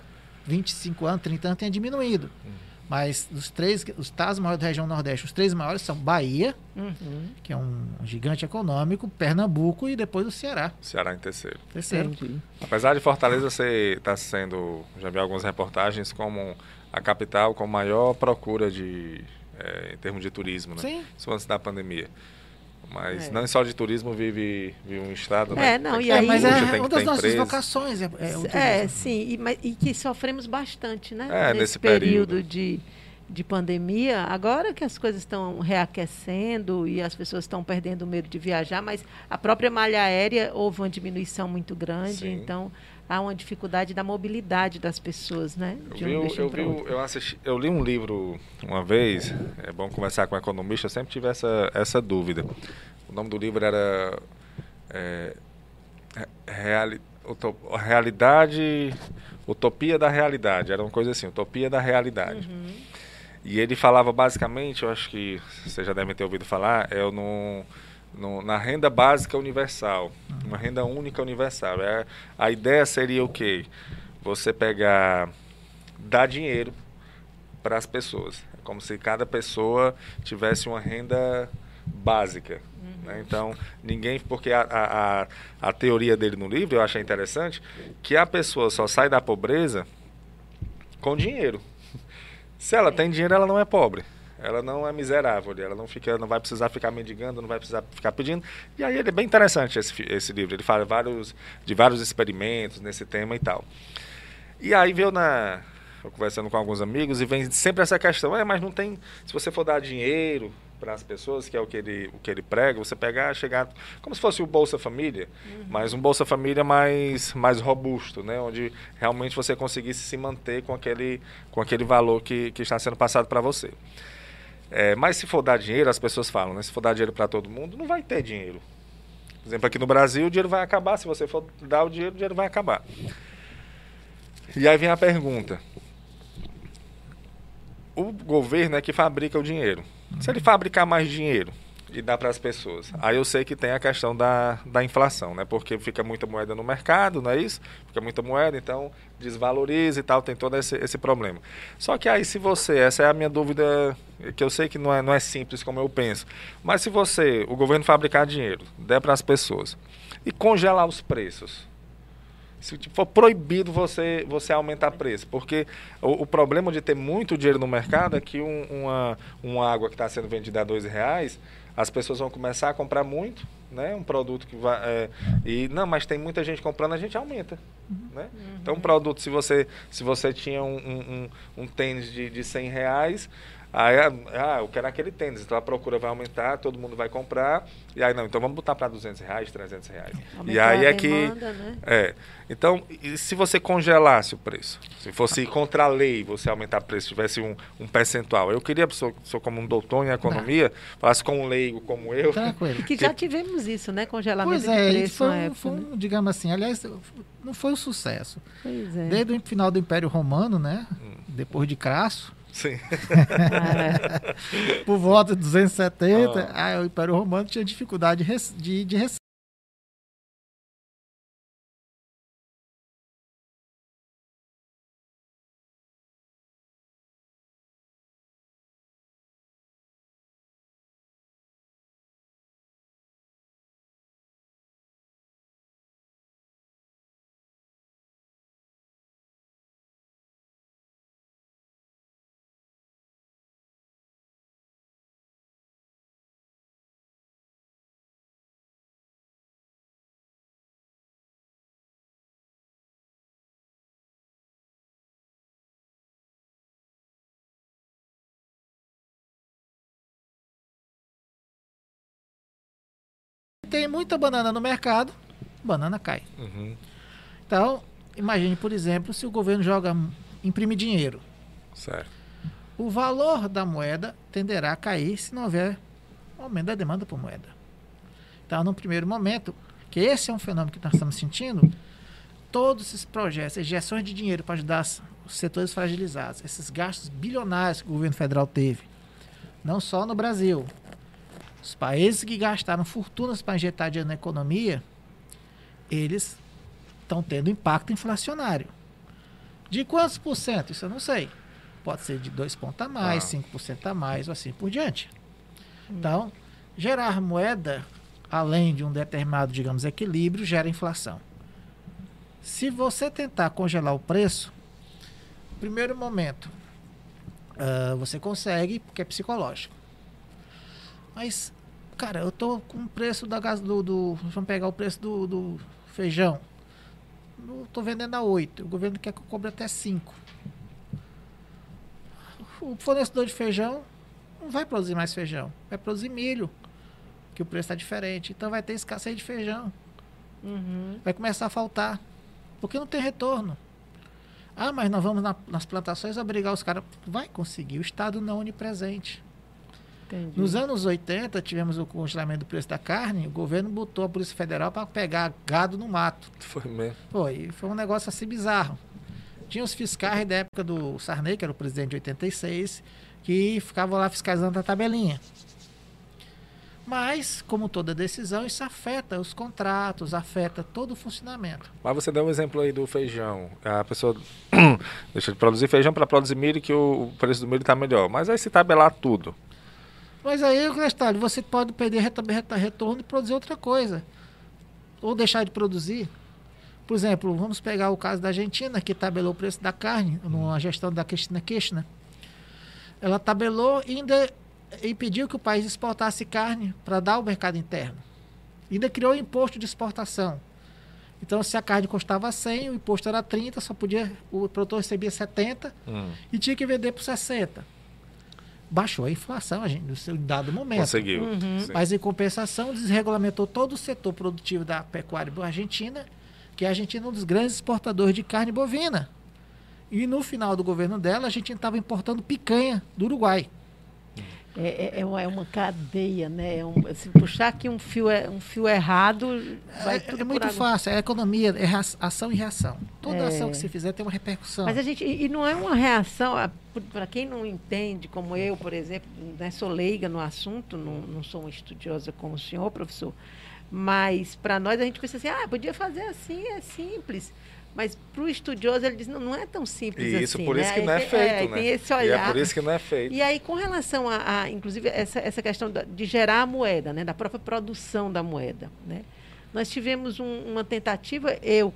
25 anos, 30 anos tenha diminuído. Hum. Mas os três, os estados maiores da região Nordeste, os três maiores são Bahia, Uhum. que é um gigante econômico, Pernambuco e depois o Ceará. Ceará em terceiro. Terceiro. Entendi. Apesar de Fortaleza ser está sendo, já vi algumas reportagens como a capital com maior procura de eh, em termos de turismo, né? Sim. Isso antes da pandemia. Mas É. não só de turismo vive, vive um estado, né? É, não, Tem e É, aí- mas é uma das nossas empresa. vocações. É, é É, sim, e, mas- e que sofremos bastante, né? É, nesse, nesse período, período. de, de pandemia, agora que as coisas estão reaquecendo e as pessoas estão perdendo o medo de viajar, mas a própria malha aérea houve uma diminuição muito grande, Sim. então há uma dificuldade da mobilidade das pessoas, né? eu, vi, eu, vi, eu, assisti, eu li um livro uma vez, é bom conversar com um economista, eu sempre tive essa, essa dúvida. O nome do livro era é, reali, utop, Realidade, Utopia da Realidade, era uma coisa assim, Utopia da Realidade. Uhum. E ele falava basicamente, eu acho que vocês já devem ter ouvido falar, é no, no, na renda básica universal, uma renda única universal. É, a ideia seria o quê? Você pegar, dar dinheiro para as pessoas. É como se cada pessoa tivesse uma renda básica. Né? Uhum. Então, ninguém. Porque a, a, a teoria dele no livro, eu achei interessante, que a pessoa só sai da pobreza com dinheiro. Se ela tem dinheiro, ela não é pobre. Ela não é miserável, ela não fica, não vai precisar ficar mendigando, não vai precisar ficar pedindo. E aí ele é bem interessante esse, esse livro. Ele fala vários, de vários experimentos nesse tema e tal. E aí veio na conversando com alguns amigos e vem sempre essa questão, é, mas não tem, se você for dar dinheiro, para as pessoas, que é o que ele, o que ele prega, você pegar, chegar como se fosse o Bolsa Família, uhum. mas um Bolsa Família mais, mais robusto, né? onde realmente você conseguisse se manter com aquele, com aquele valor que, que está sendo passado para você. É, mas se for dar dinheiro, as pessoas falam, né? se for dar dinheiro para todo mundo, não vai ter dinheiro. Por exemplo, aqui no Brasil, o dinheiro vai acabar. Se você for dar o dinheiro, o dinheiro vai acabar. E aí vem a pergunta: o governo é que fabrica o dinheiro. Se ele fabricar mais dinheiro e dar para as pessoas, aí eu sei que tem a questão da, da inflação, né? Porque fica muita moeda no mercado, não é isso? Fica muita moeda, então desvaloriza e tal, tem todo esse, esse problema. Só que aí se você, essa é a minha dúvida, que eu sei que não é, não é simples como eu penso, mas se você, o governo fabricar dinheiro, der para as pessoas e congelar os preços, se for proibido você, você aumentar preço. Porque o, o problema de ter muito dinheiro no mercado é que um, uma, uma água que está sendo vendida a dois reais, as pessoas vão começar a comprar muito, né? Um produto que vai. É, e não, mas tem muita gente comprando, a gente aumenta. Né? Uhum. Então, um produto, se você, se você tinha um, um, um tênis de, de 100 reais, Aí, ah, eu quero aquele tênis, então a procura vai aumentar, todo mundo vai comprar. E aí, não, então vamos botar para 200 reais, 300 reais. Aumentar e aí é que. Né? É. Então, se você congelasse o preço, se fosse contra a lei você aumentar o preço, tivesse um, um percentual. Eu queria, sou, sou como um doutor em economia, não. falasse com um leigo como eu. Tranquilo. Que já tivemos isso, né? Congelamento pois é, de preço. Foi, época, foi né? digamos assim, aliás, não foi um sucesso. Pois é. Desde o final do Império Romano, né? Hum. Depois de Crasso Sim. Por volta de 270, ah. o Império Romano tinha dificuldade de, de receber. Tem muita banana no mercado, banana cai. Uhum. Então, imagine, por exemplo, se o governo joga, imprime dinheiro. Certo. O valor da moeda tenderá a cair se não houver aumento da demanda por moeda. Então, no primeiro momento, que esse é um fenômeno que nós estamos sentindo, todos esses projetos, injeções de dinheiro para ajudar os setores fragilizados, esses gastos bilionários que o governo federal teve, não só no Brasil, os países que gastaram fortunas para injetar dinheiro na economia, eles estão tendo impacto inflacionário. De quantos por cento? Isso eu não sei. Pode ser de 2 pontos a mais, ah. 5% a mais, ou assim por diante. Hum. Então, gerar moeda, além de um determinado, digamos, equilíbrio, gera inflação. Se você tentar congelar o preço, primeiro momento, uh, você consegue, porque é psicológico. Mas cara, eu tô com o preço da gás do, do, Vamos pegar o preço do, do feijão. Eu tô vendendo a 8. O governo quer que eu cobre até 5. o fornecedor de feijão não vai produzir mais feijão, vai produzir milho, que o preço está diferente. Então vai ter escassez de feijão. Uhum. Vai começar a faltar, porque não tem retorno. Ah, mas nós vamos na, nas plantações obrigar os caras. Vai conseguir, o Estado não é onipresente. Entendi. Nos anos 80, tivemos o congelamento do preço da carne, o governo botou a Polícia Federal para pegar gado no mato. Foi mesmo. Foi, foi um negócio assim bizarro. Tinha os fiscais da época do Sarney, que era o presidente de 86, que ficavam lá fiscalizando a tabelinha. Mas, como toda decisão, isso afeta os contratos, afeta todo o funcionamento. Mas você deu um exemplo aí do feijão. A pessoa deixa de produzir feijão para produzir milho, que o preço do milho está melhor. Mas aí se tabelar tudo. Mas aí, Crestalho, você pode perder retorno e produzir outra coisa. Ou deixar de produzir. Por exemplo, vamos pegar o caso da Argentina, que tabelou o preço da carne, numa gestão da Cristina Kirchner. Ela tabelou e ainda impediu que o país exportasse carne para dar ao mercado interno. Ainda criou imposto de exportação. Então, se a carne custava 100, o imposto era 30, só podia o produtor recebia 70 Hum. e tinha que vender por 60. Baixou a inflação, a gente, no seu dado momento. Conseguiu. Uhum. Mas, em compensação, desregulamentou todo o setor produtivo da pecuária argentina, que a Argentina é um dos grandes exportadores de carne bovina. E no final do governo dela, a gente estava importando picanha do Uruguai. É, é, é uma- é uma cadeia, né? É um- se puxar aqui um fio, é- um fio errado, vai É, tudo é muito fácil, é economia, é ação e reação. Toda ação que você fizer tem uma repercussão. Mas a gente, e e não é uma reação, para quem não entende, como eu, por exemplo, né, sou leiga no assunto, não, não sou uma estudiosa como o senhor, professor, mas para nós a gente pensa assim, ah, podia fazer assim, é simples. Mas para o estudioso ele diz, não, não é tão simples E isso assim. por isso né? que não é feito, né? Tem esse E olhar. é por isso que não é feito. E aí, com relação a, a, inclusive, essa, essa questão da- de gerar a moeda, né, da própria produção da moeda, né? Nós tivemos um- uma tentativa, eu,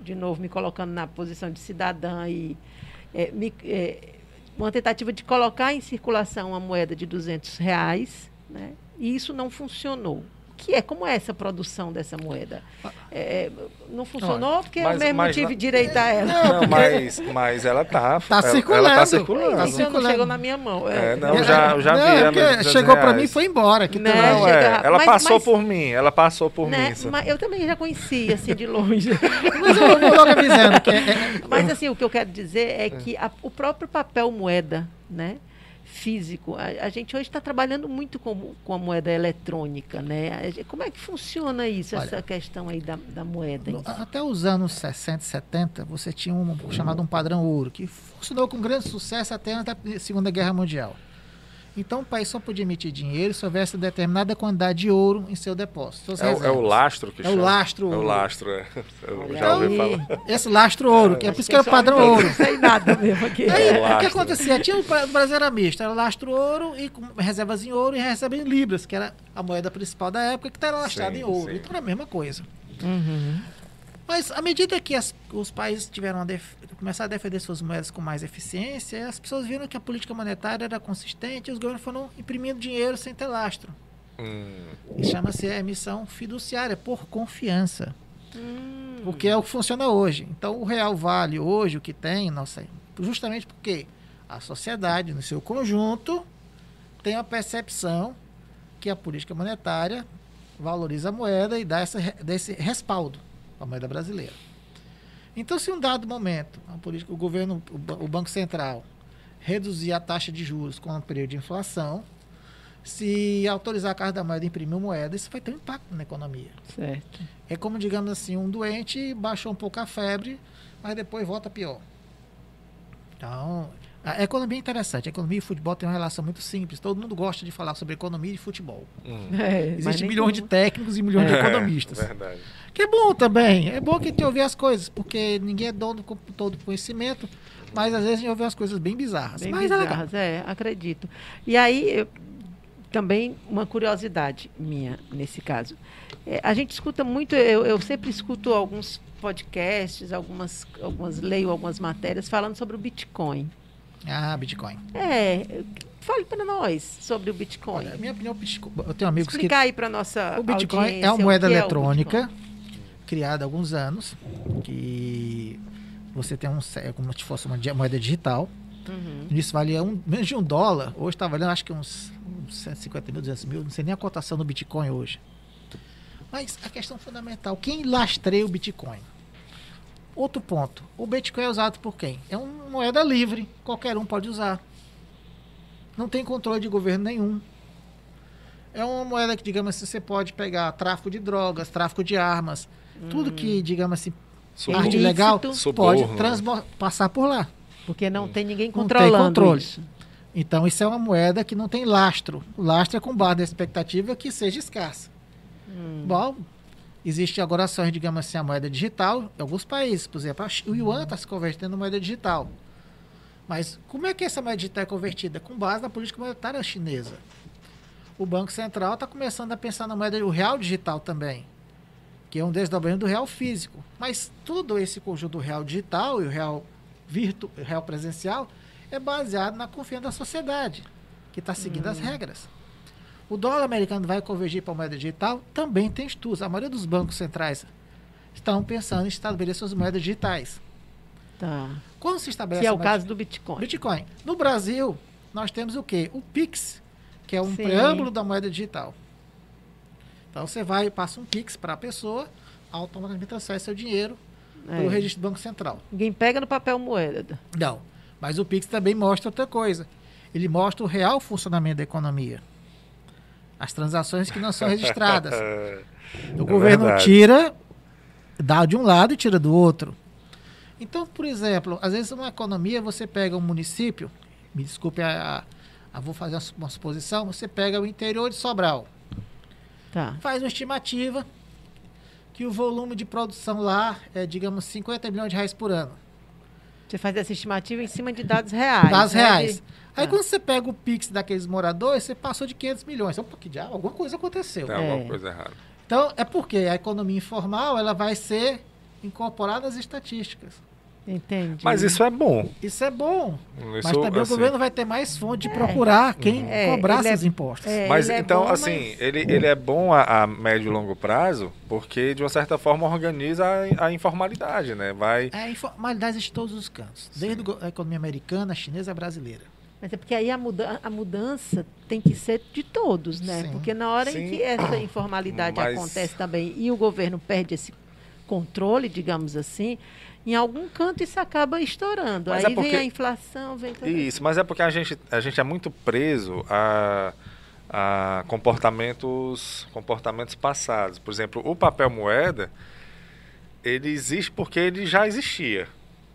de novo, me colocando na posição de cidadã e eh, me- eh, uma tentativa de colocar em circulação uma moeda de 200 reais, né? E isso não funcionou. Que é como é essa produção dessa moeda? É, não funcionou porque eu mas- mesmo mas tive não- direito a ela. Não, mas, mas ela tá. Tá ela, circulando. Ela tá Tá circulando. Não circulando. chegou na minha mão. É, não, É, já, eu já não, vi. ela porque nos 200 chegou para mim e foi embora. Que Né? Não, chega é. Ela Mas- passou mas- por mim. Ela passou por Né? mim. Mas eu também já conhecia, assim, de longe. Mas eu vou logo avisando que é- é- Mas, assim, o que eu quero dizer é que a- o próprio papel moeda, né? Físico, a, a gente hoje está trabalhando muito com, com a moeda eletrônica, né? A Como é que funciona isso, Olha, essa questão aí da, da moeda? No-? Até os anos 60 e 70, você tinha um chamado um padrão ouro, que funcionou com grande sucesso até antes da Segunda Guerra Mundial. Então, o país só podia emitir dinheiro se houvesse determinada quantidade de ouro em seu depósito. É, o- é o reservas. lastro que É o chama. lastro É o lastro, é. Eu já ouvi aí. falar. Esse lastro ouro, que é por isso que era o padrão ouro. Não sei nada mesmo aqui. Aí, É o o que acontecia? Tinha o Bra- o Brasil era misto, era lastro ouro e com reservas em ouro e reserva em libras, que era a moeda principal da época, que era lastrada Sim, em ouro. sim. Então era a mesma coisa. Uhum. Mas à medida que as- os países tiveram a def- começaram a defender suas moedas com mais eficiência, as pessoas viram que a política monetária era consistente e os governos foram imprimindo dinheiro sem ter lastro. Hum, chama-se a emissão fiduciária, por confiança. Hum. Porque é o que funciona hoje. Então o real vale hoje o que tem, nossa, justamente porque a sociedade, no seu conjunto, tem a percepção que a política monetária valoriza a moeda e dá essa, re- dá esse respaldo à moeda brasileira. Então, se em um dado momento a política, o governo, o, ba- o Banco Central, reduzir a taxa de juros com o período de inflação, se autorizar a Casa da Moeda a imprimir moeda, isso vai ter um impacto na economia. Certo. É como, digamos assim, um doente baixou um pouco a febre, mas depois volta pior. Então, a economia é interessante. A economia e futebol tem uma relação muito simples. Todo mundo gosta de falar sobre economia e futebol. hum. É, Existem milhões de todo técnicos e milhões de economistas. Verdade. Que é bom também. É bom que te ouvir as coisas, porque ninguém é dono com todo conhecimento, mas às vezes a gente ouve umas coisas bem bizarras. Bem mas é bizarras, é, acredito. E aí, eu- também uma curiosidade minha nesse caso. É, a gente escuta muito, eu, eu sempre escuto alguns podcasts, algumas, algumas leio algumas matérias falando sobre o Bitcoin. Ah, Bitcoin. É, fale para nós sobre o Bitcoin. Olha, minha opinião, eu tenho amigos que Explicar aí para nossa O Bitcoin é uma moeda que é eletrônica Bitcoin. criada há alguns anos, que você tem um, sé- como se fosse uma moeda digital. Uhum. Isso valia um, menos de um dólar. Hoje está valendo acho que uns, uns 150 mil, 200 mil. Não sei nem a cotação do Bitcoin hoje. Mas a questão fundamental, quem lastreia o Bitcoin? Outro ponto, o Bitcoin é usado por quem? É uma moeda livre, qualquer um pode usar. Não tem controle de governo nenhum. É uma moeda que, digamos assim, você pode pegar tráfico de drogas, tráfico de armas, hum. tudo que, hum. digamos assim, arte legal, pode passar por lá. Porque não hum. tem ninguém controlando não tem controle. isso. Então, isso é uma moeda que não tem lastro. O lastro é com base na expectativa que seja escassa. Hum. Bom, existe agora ações, digamos assim, a moeda digital em alguns países. Por exemplo, o Yuan está se convertendo em moeda digital. Mas como é que essa moeda digital é convertida? Com base na política monetária chinesa. O Banco Central está começando a pensar na moeda do real digital também, que é um desdobramento do real físico. Mas todo esse conjunto do real digital e o real, virtu, real presencial é baseado na confiança da sociedade, que está seguindo as hum. regras. O dólar americano vai convergir para a moeda digital? Também tem estudos. A maioria dos bancos centrais estão pensando em estabelecer suas moedas digitais. Tá. Quando se estabelece. Que é o caso do Bitcoin. Bitcoin. No Brasil, nós temos o quê? O Pix, que é um Sim. preâmbulo da moeda digital. Então você vai, passa um Pix para a pessoa, automaticamente transfere seu dinheiro é. pelo registro do Banco Central. Ninguém pega no papel moeda. Não. Mas o Pix também mostra outra coisa. Ele mostra o real funcionamento da economia as transações que não são registradas. o é governo verdade. tira, dá de um lado e tira do outro. Então, por exemplo, às vezes uma economia, você pega um município, me desculpe, a, a, a vou fazer uma suposição, você pega o interior de Sobral. Tá. Faz uma estimativa que o volume de produção lá é, digamos, 50 milhões de reais por ano. Você faz essa estimativa em cima de dados reais. Dados né? reais. Aí ah. quando você pega o Pix daqueles moradores, você passou de 500 milhões. Opa, que diabo, alguma coisa aconteceu. Tem é. alguma coisa errada. Então, é porque a economia informal ela vai ser incorporada às estatísticas. Entendi. Mas isso é bom. Isso é bom. Isso, mas também assim, o governo vai ter mais fonte de é. procurar quem é, cobrar esses é, impostos. É, mas então, bom, assim, mas... Ele, ele é bom a, a, médio e longo prazo porque, de uma certa forma, organiza a, a informalidade, né? Vai... A informalidade existe em todos os cantos. Desde a economia americana, a chinesa, a brasileira. Mas é porque aí a, muda a mudança tem que ser de todos, né? Sim. Porque na hora Sim. em que essa informalidade mas... acontece também e o governo perde esse controle, digamos assim, em algum canto isso acaba estourando. Mas Aí é porque... vem a inflação, vem tudo Isso, mas é porque a gente, a gente é muito preso a, a comportamentos, comportamentos passados. Por exemplo, o papel moeda, ele existe porque ele já existia.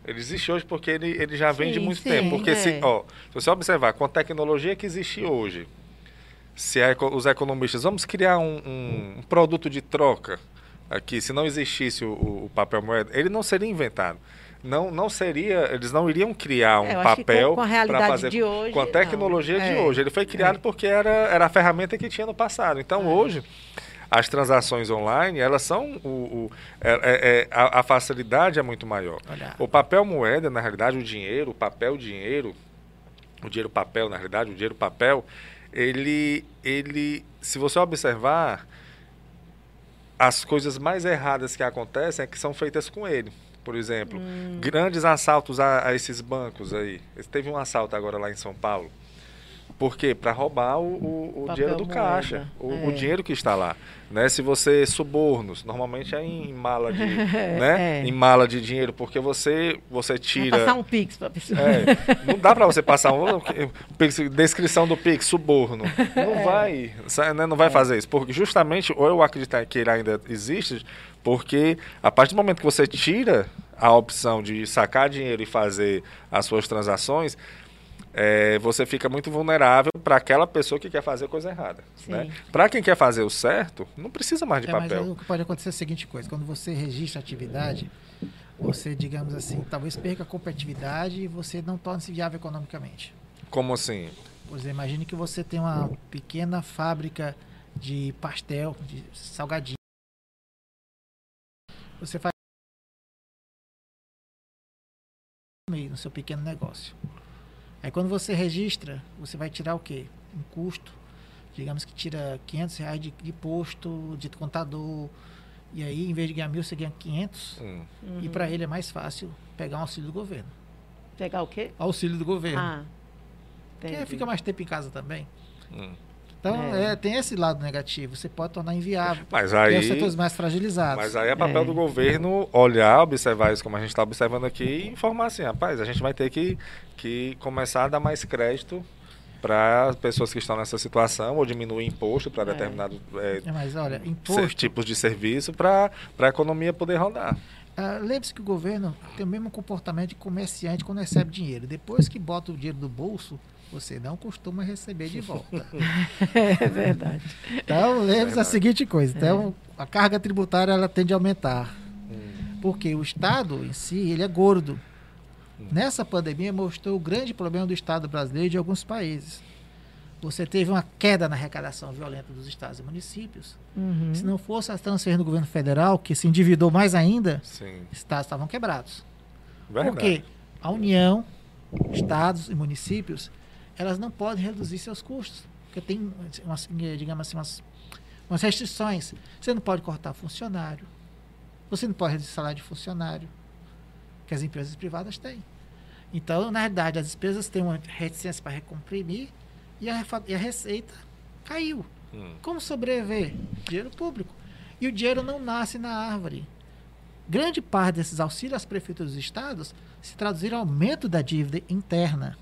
Ele existe hoje porque ele, ele já vem sim, de muito sim, tempo. Porque é. se, ó, se você observar, com a tecnologia que existe hoje, se a, os economistas, vamos criar um, um, um produto de troca, aqui, se não existisse o, o papel moeda, ele não seria inventado não, não seria, eles não iriam criar um é, papel para fazer de hoje, com a tecnologia não. de é, hoje. Ele foi criado é. porque era, era a ferramenta que tinha no passado. Então é. hoje as transações online elas são o, o é, é, é a, a, facilidade é muito maior. Olha. O papel moeda na realidade o dinheiro, o papel dinheiro, o dinheiro papel na realidade o dinheiro papel ele ele se você observar as coisas mais erradas que acontecem é que são feitas com ele. Por exemplo, hum. grandes assaltos a, a, esses bancos aí. Teve um assalto agora lá em São Paulo. Por quê? Para roubar o, o, o dinheiro do moeda. caixa, o, é. o, dinheiro que está lá. Né? Se você subornos, normalmente é em mala de, né? É. em mala de dinheiro, porque você você tira. Vai passar um pix para pessoa. É, não dá para você passar um descrição do pix, suborno. Não é. vai, né? não vai é. fazer isso, porque justamente ou eu acredito que ele ainda existe, porque a partir do momento que você tira a opção de sacar dinheiro e fazer as suas transações, é, você fica muito vulnerável para aquela pessoa que quer fazer coisa errada. Né? Para quem quer fazer o certo, não precisa mais de é, papel. Mas o que pode acontecer é a seguinte coisa: quando você registra a atividade, você, digamos assim, talvez perca a competitividade e você não torne-se viável economicamente. Como assim? Pois exemplo, imagine que você tem uma pequena fábrica de pastel, de salgadinho. Você faz no seu pequeno negócio. Aí quando você registra, você vai tirar o quê? Um custo. Digamos que tira 500 reais de, de posto, de contador. E aí, em vez de ganhar mil, você ganha 500. Hum. E para ele é mais fácil pegar um auxílio do governo. Pegar o quê? Auxílio do governo. Ah. Porque entendi. fica mais tempo em casa também. Hum. Então, É. é, tem esse lado negativo. Você pode tornar inviável. Mas Tem aí, os setores mais fragilizados. mas aí é papel É. do governo olhar, observar isso como a gente está observando aqui e informar assim, rapaz, a gente vai ter que, que começar a dar mais crédito para pessoas que estão nessa situação ou diminuir imposto para É. determinados é, É, mas olha, ser- imposto. tipos de serviço para a economia poder rodar. Ah, Lembre-se que o governo tem o mesmo comportamento de comerciante quando recebe dinheiro. Depois que bota o dinheiro do bolso, você não costuma receber de volta. É verdade. Então, lembre-se da Verdade. seguinte coisa. Então, a carga tributária ela tende a aumentar. Hum. Porque o Estado em si, ele é gordo. Hum. Nessa pandemia mostrou o grande problema do Estado brasileiro e de alguns países. Você teve uma queda na arrecadação violenta dos estados e municípios. Uhum. Se não fosse a transferência do governo federal, que se endividou mais ainda, Sim, estados estavam quebrados. verdade. Porque a União, estados e municípios, elas não podem reduzir seus custos. Porque tem, umas, digamos assim, umas, umas restrições. Você não pode cortar funcionário. Você não pode reduzir salário de funcionário. Que as empresas privadas têm. Então, na realidade, as despesas têm uma reticência para recomprimir e a, e a receita caiu. Hum. Como sobreviver? Dinheiro público. E o dinheiro não nasce na árvore. Grande parte desses auxílios às prefeituras dos estados se traduziram em aumento da dívida interna.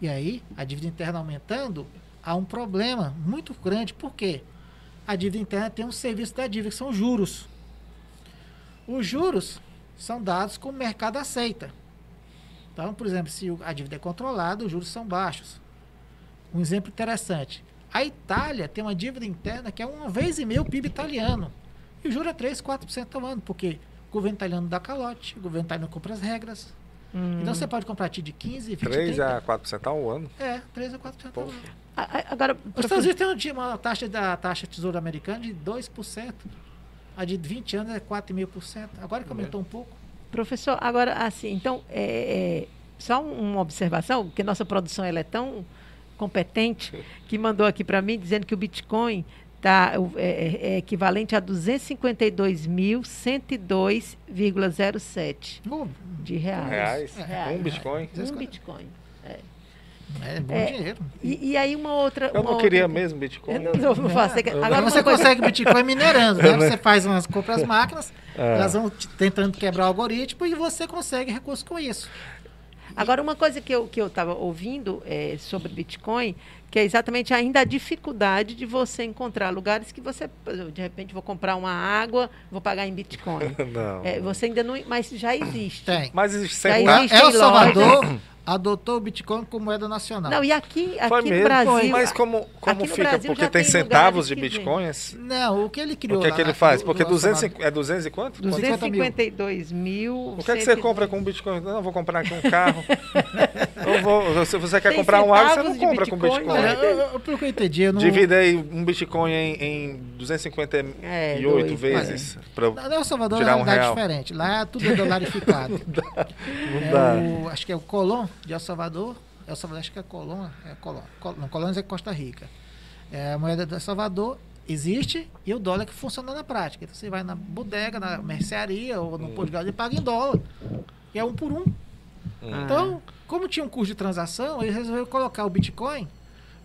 E aí, a dívida interna aumentando, há um problema muito grande. Por quê? A dívida interna tem um serviço da dívida, que são os juros. Os juros são dados como o mercado aceita. Então, por exemplo, se a dívida é controlada, os juros são baixos. Um exemplo interessante. A Itália tem uma dívida interna que é uma vez e meio o PIB italiano. E o juro é 3, 4% ao ano, porque o governo italiano dá calote, o governo italiano compra as regras. Hum. Então você pode comprar TID de 15, 20, 3 30. a 4% ao ano. É, 3 a 4% ao ano. Agora, Os professor- Estados Unidos tem dia- uma taxa da taxa tesouro americana de 2%. A de 20 anos é 4,5%. Agora que aumentou um pouco. Professor, agora assim, então, é, é, só um- uma observação, porque nossa produção ela é tão competente que mandou aqui para mim dizendo que o Bitcoin tá, o- é, é- é equivalente a 252.102,07 Oh, de reais. Reais? Reais. Um Bitcoin? Um Bitcoin. é bom É, dinheiro. E, e aí uma outra... Eu uma não queria outra- mesmo Bitcoin. Não, não, não faço. Eu- Agora você coisa- consegue Bitcoin minerando, né? Você faz umas compras máquinas, É. elas vão te- tentando quebrar o algoritmo e você consegue recurso com isso. Agora, uma coisa que eu que eu estava ouvindo é, sobre Bitcoin, que é exatamente ainda a dificuldade de você encontrar lugares que você, de repente, vou comprar uma água, vou pagar em Bitcoin. Não. É, você ainda não, mas já existe. Tem. Mas existe Já centavo. existe El lojas. Salvador adotou o Bitcoin como moeda nacional. Não, e aqui, Foi aqui no mesmo. Brasil, Mas como, como fica? Brasil Porque tem tem centavos de bitcoins? Não, o que ele criou O que é que ele faz? Porque do 200, Salvador- é 200 e quanto? 250 mil. 252 mil. O que é que você compra com Bitcoin? Não, eu vou comprar aqui um carro. vou, se você quer Tem comprar um água, você não compra com Bitcoin, Bitcoin. Olha, eu, eu, pelo que eu entendi, eu não... Divida aí um Bitcoin em, em 258 É, dois, vezes. Pra, Na El Salvador Tirar é um real. diferente. Lá é tudo é dolarificado. não É dá. o- acho que é o Colón de El Salvador. El Salvador, acho que é Colón. É Colón. Col- não, Colón é Costa Rica. É a moeda do El Salvador existe e o dólar que funciona na prática. Então você vai na bodega, na mercearia ou no Hum. posto de gasolina e paga em dólar. E é um por um. Hum. Então, como tinha um custo de transação, eles resolveram colocar o Bitcoin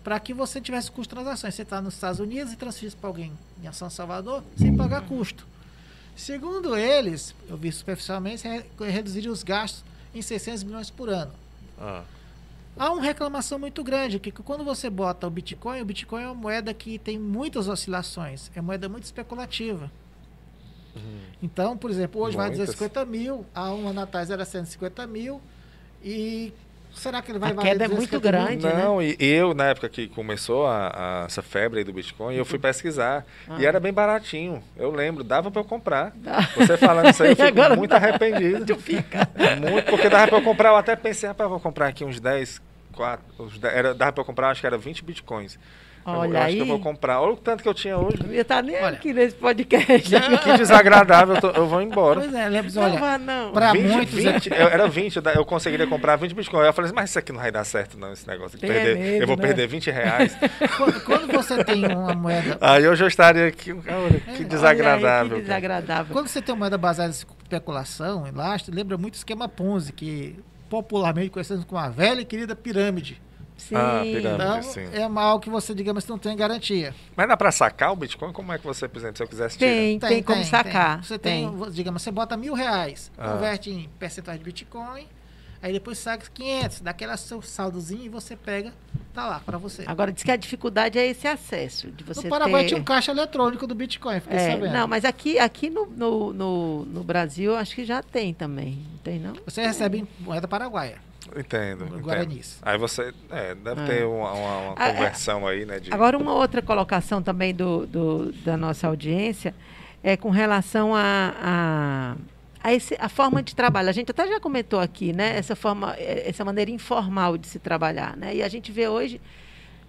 para que você tivesse custo de transações. Você está nos Estados Unidos e transferir para alguém em São Salvador sem pagar custo. Segundo eles, eu vi superficialmente, re- reduziram os gastos em 600 milhões por ano. Ah, Há uma reclamação muito grande, que que quando você bota o Bitcoin, o Bitcoin é uma moeda que tem muitas oscilações, é uma moeda muito especulativa. Então, por exemplo, hoje vai Muitas. 250 mil, há um ano atrás era 150 mil, e será que ele vai A valer queda é muito 250 mil? grande. né? Não, e eu, na época que começou a, a- essa febre aí do Bitcoin, eu fui pesquisar. Ah. E era bem baratinho. Eu lembro, dava pra eu comprar. Dá. Você falando isso aí, eu fico agora muito dá. arrependido. Tu fica. Muito, porque dava pra eu comprar, eu até pensei, rapaz, vou comprar aqui uns 10, 4, uns 10, era, dava pra eu comprar, acho que era 20 bitcoins. Eu- eu, Olha acho aí. que eu vou comprar. Olha o tanto que eu tinha hoje. Não ia estar nem Olha. aqui nesse podcast. Que desagradável, eu, tô- eu vou embora. Pois é, Lebs, Não olha, vá, não. pra 20, muitos... 20, eu, era 20, eu eu conseguiria comprar 20 bitcoins. Eu falei assim, mas isso aqui não vai dar certo não, esse negócio. Tem Perder, medo, eu vou né? perder 20 reais. quando, quando você tem uma moeda... Aí eu estaria aqui, É, que Olha aí, desagradável. que desagradável. Quando você tem uma moeda baseada em especulação, elástico, lembra muito o esquema Ponzi, que popularmente conhecido como a velha e querida pirâmide. Sim. Ah, pirâmide. Então, sim. é mal que você, digamos, não tem garantia. Mas dá pra sacar o Bitcoin? Como é que você, por exemplo, se eu quisesse tirar? Tem, tem, como sacar. Você tem, digamos, você bota mil reais, Ah. converte em percentuais de Bitcoin, aí depois saca 500, dá aquele seu saldozinho e você pega, tá lá para você. Agora diz que a dificuldade é esse acesso de você no Paraguai ter... tinha um caixa eletrônico do Bitcoin, fiquei É, sabendo. não, mas aqui, aqui no, no, no, no Brasil acho que já tem também. Não tem, não? Você recebe em moeda paraguaia, Entendo. entendo. guaranis. Aí você. É, deve É. ter uma, uma- uma Ah, é. conversão aí, né? De, Agora, uma outra colocação também do, do- da nossa audiência é com relação a, a, a, esse- a forma de trabalho. A gente até já comentou aqui, né? Essa, forma, eh, essa maneira informal de se trabalhar. Né? E a gente vê hoje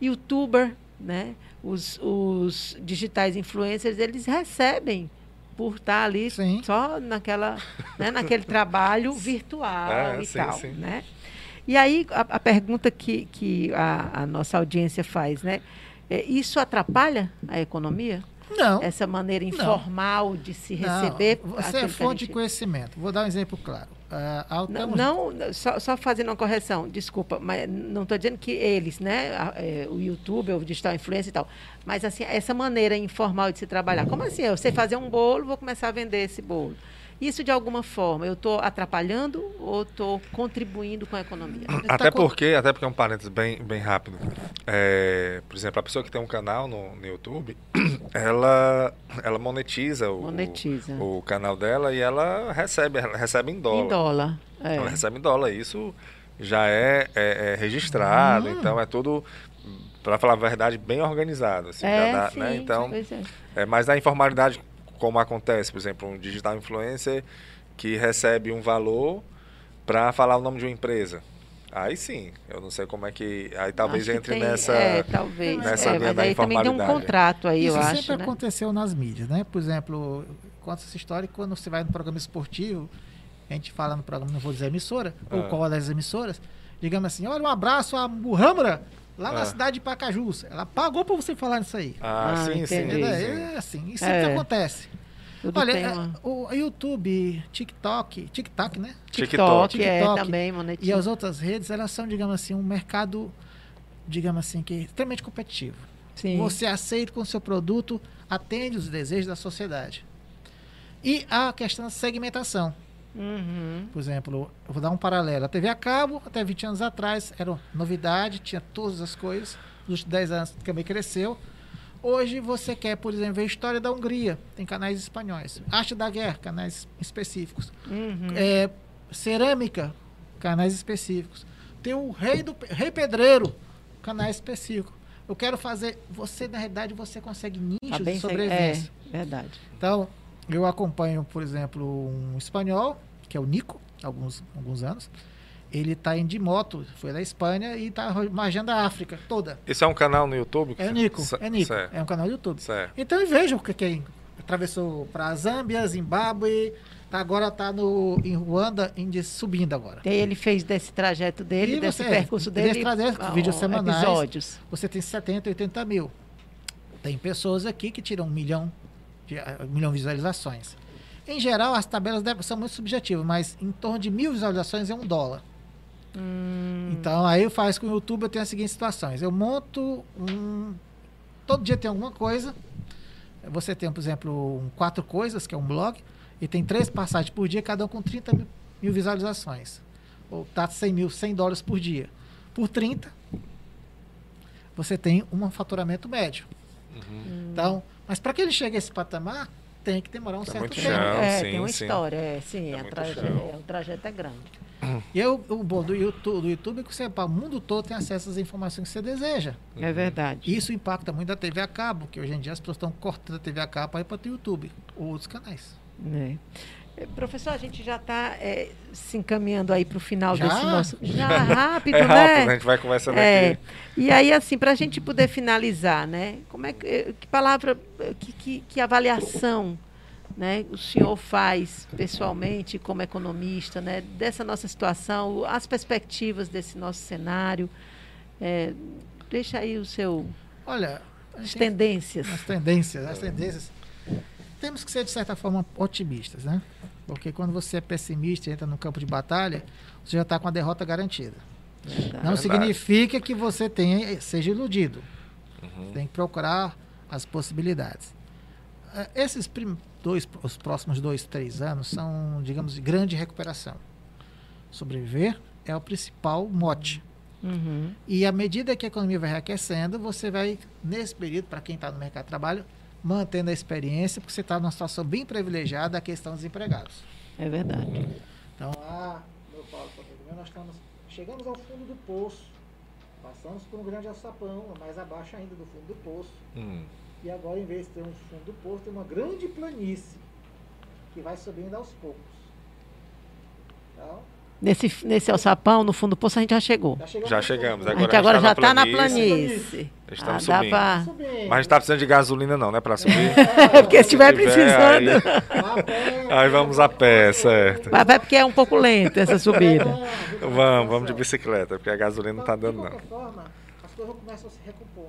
youtuber, né? Os, os digitais influencers, eles recebem por estar ali Sim. só naquela, né, naquele trabalho virtual É, e sim, tal, sim. né? E aí a, a pergunta que, que a, a nossa audiência faz, né? É, isso atrapalha a economia? Não. Essa maneira informal de se não. receber? Você aquilo é fonte gente- de conhecimento. Vou dar um exemplo claro. Ao Não, não, só, só fazendo uma correção, desculpa, mas não estou dizendo que eles, né, a- é, o YouTube, o digital influencer e tal, mas assim, essa maneira informal de se trabalhar. Como assim? Eu sei fazer um bolo, vou começar a vender esse bolo. Isso, de alguma forma, eu estou atrapalhando ou estou contribuindo com a economia? Até tá com- porque, até porque é um parênteses bem, bem rápido. É, por exemplo, a pessoa que tem um canal no, no YouTube, ela, ela monetiza, o, Monetiza. o canal dela e ela recebe, ela recebe em dólar. Em dólar. é. Ela recebe em dólar. Isso já é, é- é registrado, Hum. então é tudo, para falar a verdade, bem organizado. assim, É, já dá, sim, né? Então, é. é, mas na informalidade, como acontece, por exemplo, um digital influencer que recebe um valor para falar o nome de uma empresa. Aí sim, eu não sei como é que. Aí talvez Acho que entre tem- nessa. É, talvez. nessa é, linha mas da aí também tem um contrato aí, Isso eu sempre acho, né? aconteceu nas mídias, né? Por exemplo, conta essa história quando você vai no programa esportivo, a gente fala no programa, não vou dizer emissora, ou Ah. qual é das emissoras, digamos assim, olha, um abraço a Muhammara, lá na Ah. cidade de Pacajus. Ela pagou pra você falar isso aí. Ah, Ah, sim, sim, entendi. É, sim. é assim, isso É. sempre acontece. Tudo Olha, é, uma... o TikTok, TikTok, TikTok, né? TikTok, é TikTok. também E monetiza. as outras redes, elas são, digamos assim, um mercado, digamos assim, que é extremamente competitivo. Sim. Você aceita com o seu produto, atende os desejos da sociedade. E a questão da segmentação. Uhum. Por exemplo, eu vou dar um paralelo. A TV a cabo, até 20 anos atrás, era novidade, tinha todas as coisas. Nos últimos 10 anos também cresceu. Hoje você quer, por exemplo, ver a história da Hungria, tem canais espanhóis. Arte da guerra, canais específicos. Uhum. É, cerâmica, canais específicos. Tem o rei do rei pedreiro, canais específicos. Eu quero fazer. Você, na realidade, você consegue nichos Tá de sobrevivência. É, verdade. Então, eu acompanho, por exemplo, um espanhol, que é o Nico, há alguns, alguns anos. Ele está indo de moto, foi da Espanha e está margeando a África toda. Isso é um canal no YouTube? que É você- Nico, é Nico. Certo, É um canal do YouTube. certo. Então, e vejam que quem atravessou para Zâmbia, Zimbábue, tá, agora está em Ruanda, indo subindo agora. E ele fez desse trajeto dele, E desse você- percurso desse dele, trajeto, ah, vídeos semanais. episódios. Você tem 70, 80 mil. Tem pessoas aqui que tiram um milhão de, ah, um milhão de visualizações. Em geral, as tabelas devem- são muito subjetivas, mas em torno de mil visualizações é um dólar. Hum, Então, aí faz com o YouTube eu tenho as seguintes situações. Eu monto um... Todo dia tem alguma coisa. Você tem, por exemplo, um quatro coisas, que é um blog, e tem três passagens por dia, cada um com 30 mil, mil visualizações. Ou tá 100 mil, 100 dólares por dia. Por 30, você tem um faturamento médio. Uhum. Então, mas para que ele chegue a esse patamar, tem que demorar um Tá certo tempo. chão. é, sim, tem uma sim. história, é, sim, É a é, o trajeto é grande. E eu, o bom do YouTube, do YouTube é que você, o mundo todo tem acesso às informações que você deseja. É verdade. Isso impacta muito a TV a cabo, que hoje em dia as pessoas estão cortando a TV a cabo para ir para o YouTube ou outros canais. É. É, Professor, a gente já está se encaminhando aí para o final Já? desse nosso. Já rápido, É rápido, né? a gente vai conversando É, aqui. e aí, assim, para a gente poder finalizar, né? Como é que, eh, que palavra, eh, que, que, que avaliação né, o senhor faz pessoalmente como economista, né, dessa nossa situação, as perspectivas desse nosso cenário? É, deixa aí o seu Olha, as tendências. as tendências, as tendências. Temos que ser, de certa forma, otimistas, né? Porque quando você é pessimista e entra no campo de batalha, você já está com a derrota garantida. Verdade. Não significa que você tenha, seja iludido. Uhum. Tem que procurar as possibilidades. Eh, Esses dois, os próximos dois, três anos são, digamos, de grande recuperação. Sobreviver é o principal mote. Uhum. E à medida que a economia vai reaquecendo, você vai, nesse período, para quem está no mercado de trabalho, mantendo a experiência, porque você está numa situação bem privilegiada a questão dos empregados. É verdade. Então, lá, meu Paulo, nós estamos, chegamos ao fundo do poço. Passamos por um grande alçapão, mais abaixo ainda do fundo do poço. Hum. E agora, em vez de ter um fundo do poço, tem uma grande planície que vai subindo aos poucos. Então, Nesse, nesse alçapão, no fundo do poço, a gente já chegou. já chegamos. Já chegamos, fundo. A Agora gente agora a gente já tá está na na planície. Estamos Ah, dá subindo. pra-. Mas a gente tá precisando de gasolina não, né? Pra subir. É porque se estiver precisando. Vá a pé, Aí vamos a pé, certo. Vai, vai porque é um pouco lento essa subida. Vamos, vamos de bicicleta, porque a gasolina não tá Então, dando De não. qualquer forma, as coisas começam a se recompor.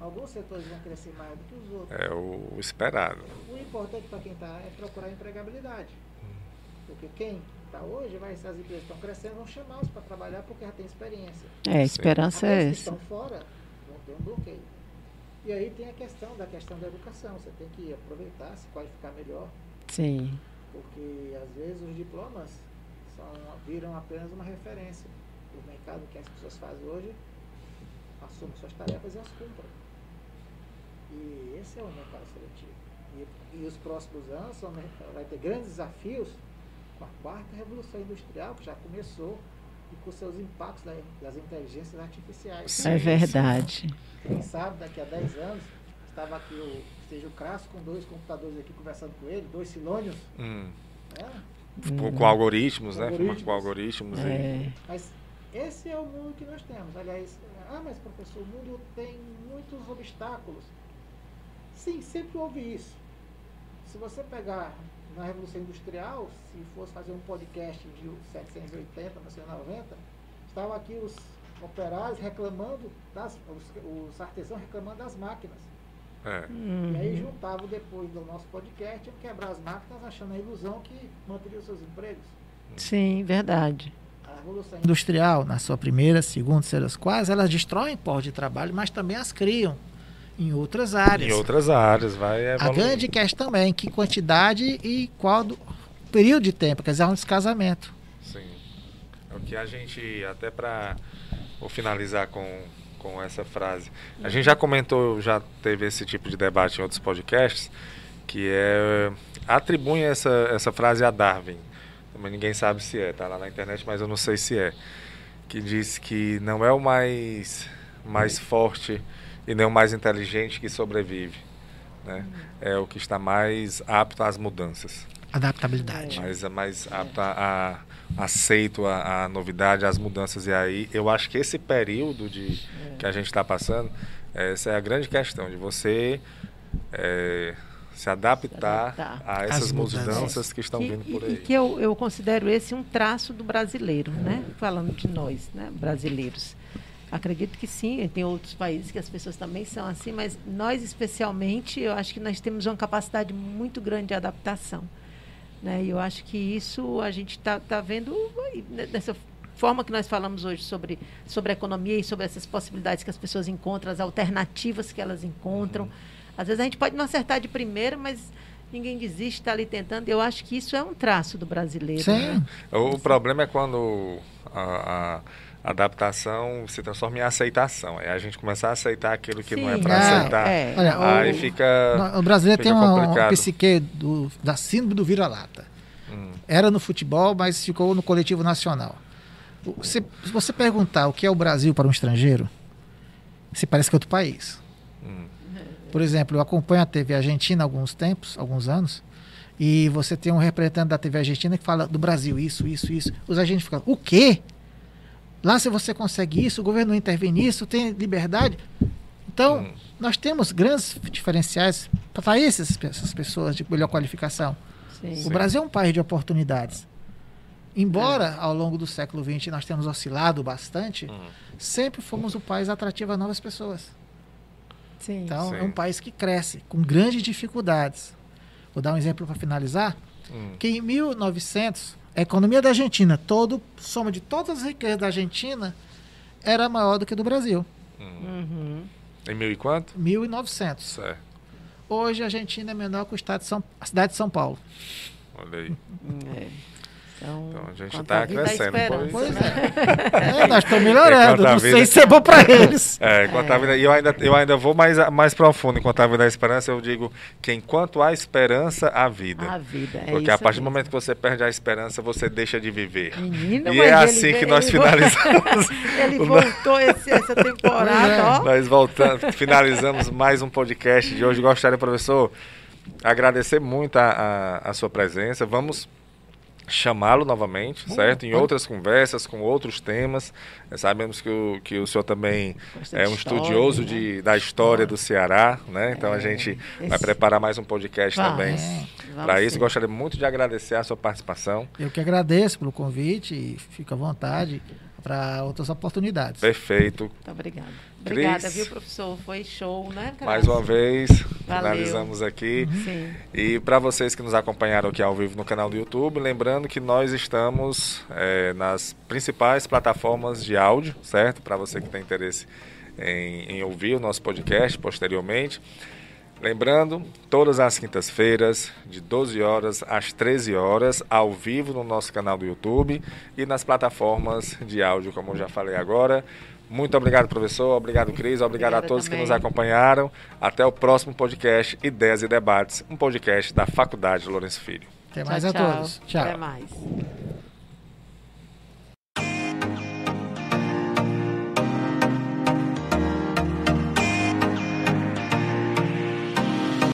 Alguns setores vão crescer mais do que os outros. É o esperado. O importante para quem está é procurar empregabilidade. Porque quem está hoje, vai, se as empresas estão crescendo, vão chamá-los para trabalhar porque já tem experiência. É, a esperança é Aqueles que essa. estão fora ter um bloqueio. E aí tem a questão da questão da educação. Você tem que aproveitar, se qualificar melhor, Sim. porque às vezes os diplomas são, viram apenas uma referência. O mercado que as pessoas fazem hoje assumem suas tarefas e as cumprem. E esse é o mercado seletivo. E, e os próximos anos são, vai ter grandes desafios com a quarta revolução industrial, que já começou, e com seus impactos da- das inteligências artificiais. Sim, É verdade. Quem sabe daqui a 10 anos, estava aqui o seja o Crasso com dois computadores aqui conversando com ele, dois silônios, Hum. né? Com, com algoritmos, né? Algoritmos. Com algoritmos. e- É. Mas esse é o mundo que nós temos. Aliás, ah, mas professor, o mundo tem muitos obstáculos. Sim, sempre houve isso. Se você pegar na Revolução Industrial, se fosse fazer um podcast de 780, 1990, estavam aqui os operários reclamando, das, os, os artesãos reclamando das máquinas. É. E aí Uhum. juntavam depois do nosso podcast, iam quebrar as máquinas achando a ilusão que manteria os seus empregos. Sim, verdade. A Revolução Industrial, na sua primeira, segunda, terceira, quase, elas destroem postos de trabalho, mas também as criam em outras áreas. Em outras áreas, vai A evoluir. grande questão também, que quantidade e qual do, período de tempo, quer dizer, há um descasamento. Sim. É o que a gente, até para vou finalizar com, com essa frase. A gente já comentou, já teve esse tipo de debate em outros podcasts, que é atribuem essa, essa frase a Darwin. Mas ninguém sabe se é, tá lá na internet, mas eu não sei se é. Que diz que não é o mais, mais forte e nem o mais inteligente que sobrevive. Né? É o que está mais apto às mudanças Adaptabilidade. mais, mais apto a, a- aceito a, a novidade, as mudanças. E aí eu acho que esse período de, que a gente está passando, essa é a grande questão, de você eh, se adaptar Se adaptar. a essas mudanças. mudanças que estão Que- vindo por e, aí. e que eu, eu considero esse um traço do brasileiro, né? Falando de nós, né? Brasileiros. Acredito que sim, tem outros países que as pessoas também são assim, mas nós especialmente, eu acho que nós temos uma capacidade muito grande de adaptação. Né? E eu acho que isso a gente está tá vendo né, dessa forma que nós falamos hoje sobre, sobre a economia e sobre essas possibilidades que as pessoas encontram, as alternativas que elas encontram. Às vezes a gente pode não acertar de primeira, mas ninguém desiste, está ali tentando. Eu acho que isso é um traço do brasileiro. né? Sim. O, o problema é quando a, a adaptação se transforma em aceitação. Aí a gente começar a aceitar aquilo que não é Sim, para é, aceitar. é. Olha, Aí o- fica. O brasileiro fica tem uma, uma psique do, da síndrome do vira-lata. Hum, Era no futebol, mas ficou no coletivo nacional. Se, se você perguntar o que é o Brasil para um estrangeiro, se parece que é outro país. hum, Por exemplo, eu acompanho a TV Argentina há alguns tempos, alguns anos, e você tem um representante da TV Argentina que fala do Brasil, isso, isso, isso. Os agentes ficam, o quê? Lá se você consegue isso, o governo não intervém nisso, tem liberdade. Então, Hum. nós temos grandes diferenciais para essas, essas pessoas de melhor qualificação. Sim. O Brasil é um país de oportunidades. Embora ao longo do século XX nós tenhamos oscilado bastante, hum. sempre fomos o país atrativo a novas pessoas. Sim. Então, Sim. é um país que cresce com grandes dificuldades. Vou dar um exemplo para finalizar. hum. que em 1900, a economia da Argentina, todo, soma de todas as riquezas da Argentina, era maior do que do Brasil. Uhum. Em mil e quanto? 1900. Certo. Hoje a Argentina é menor que o estado de São, a cidade de São Paulo. Olha aí. É. Então, então, a gente está crescendo. Pois, pois é. é. Nós estamos melhorando. Não vida... sei se é bom para eles. É, enquanto é. a vida, eu, ainda, eu ainda vou mais, mais profundo. Enquanto a vida é esperança, eu digo que enquanto há esperança, há vida. A vida, é Porque a partir mesmo. do momento que você perde a esperança, você deixa de viver. Menina, e é assim que nós finalizamos. ele voltou esse, essa temporada, é. ó. Nós voltamos, finalizamos mais um podcast de hoje. Gostaria, professor, agradecer muito a, a, a sua presença. Vamos chamá-lo novamente, uhum. certo? Em outras conversas, com outros temas. Sabemos que o, que o senhor também é um história, estudioso né? de, da história do Ceará, né? Então é, a gente esse... vai preparar mais um podcast vai, também é, para isso. Gostaria muito de agradecer a sua participação. Eu que agradeço pelo convite e fico à vontade para outras oportunidades. Perfeito. Muito obrigada. Obrigada, viu, professor? Foi show, né? Mais uma vez, Valeu. finalizamos aqui. Uhum. Sim. E para vocês que nos acompanharam aqui ao vivo no canal do YouTube, lembrando que nós estamos é, nas principais plataformas de áudio, certo? Para você que tem interesse em, em ouvir o nosso podcast posteriormente. Lembrando, todas as quintas-feiras, de 12 horas às 13 horas, ao vivo no nosso canal do YouTube e nas plataformas de áudio, como eu já falei agora. Muito obrigado, professor. Obrigado, Cris. Obrigado Obrigada a todos também. que nos acompanharam. Até o próximo podcast Ideias e Debates, um podcast da Faculdade Lourenço Filho. Até mais tchau, a todos. Tchau. Até mais.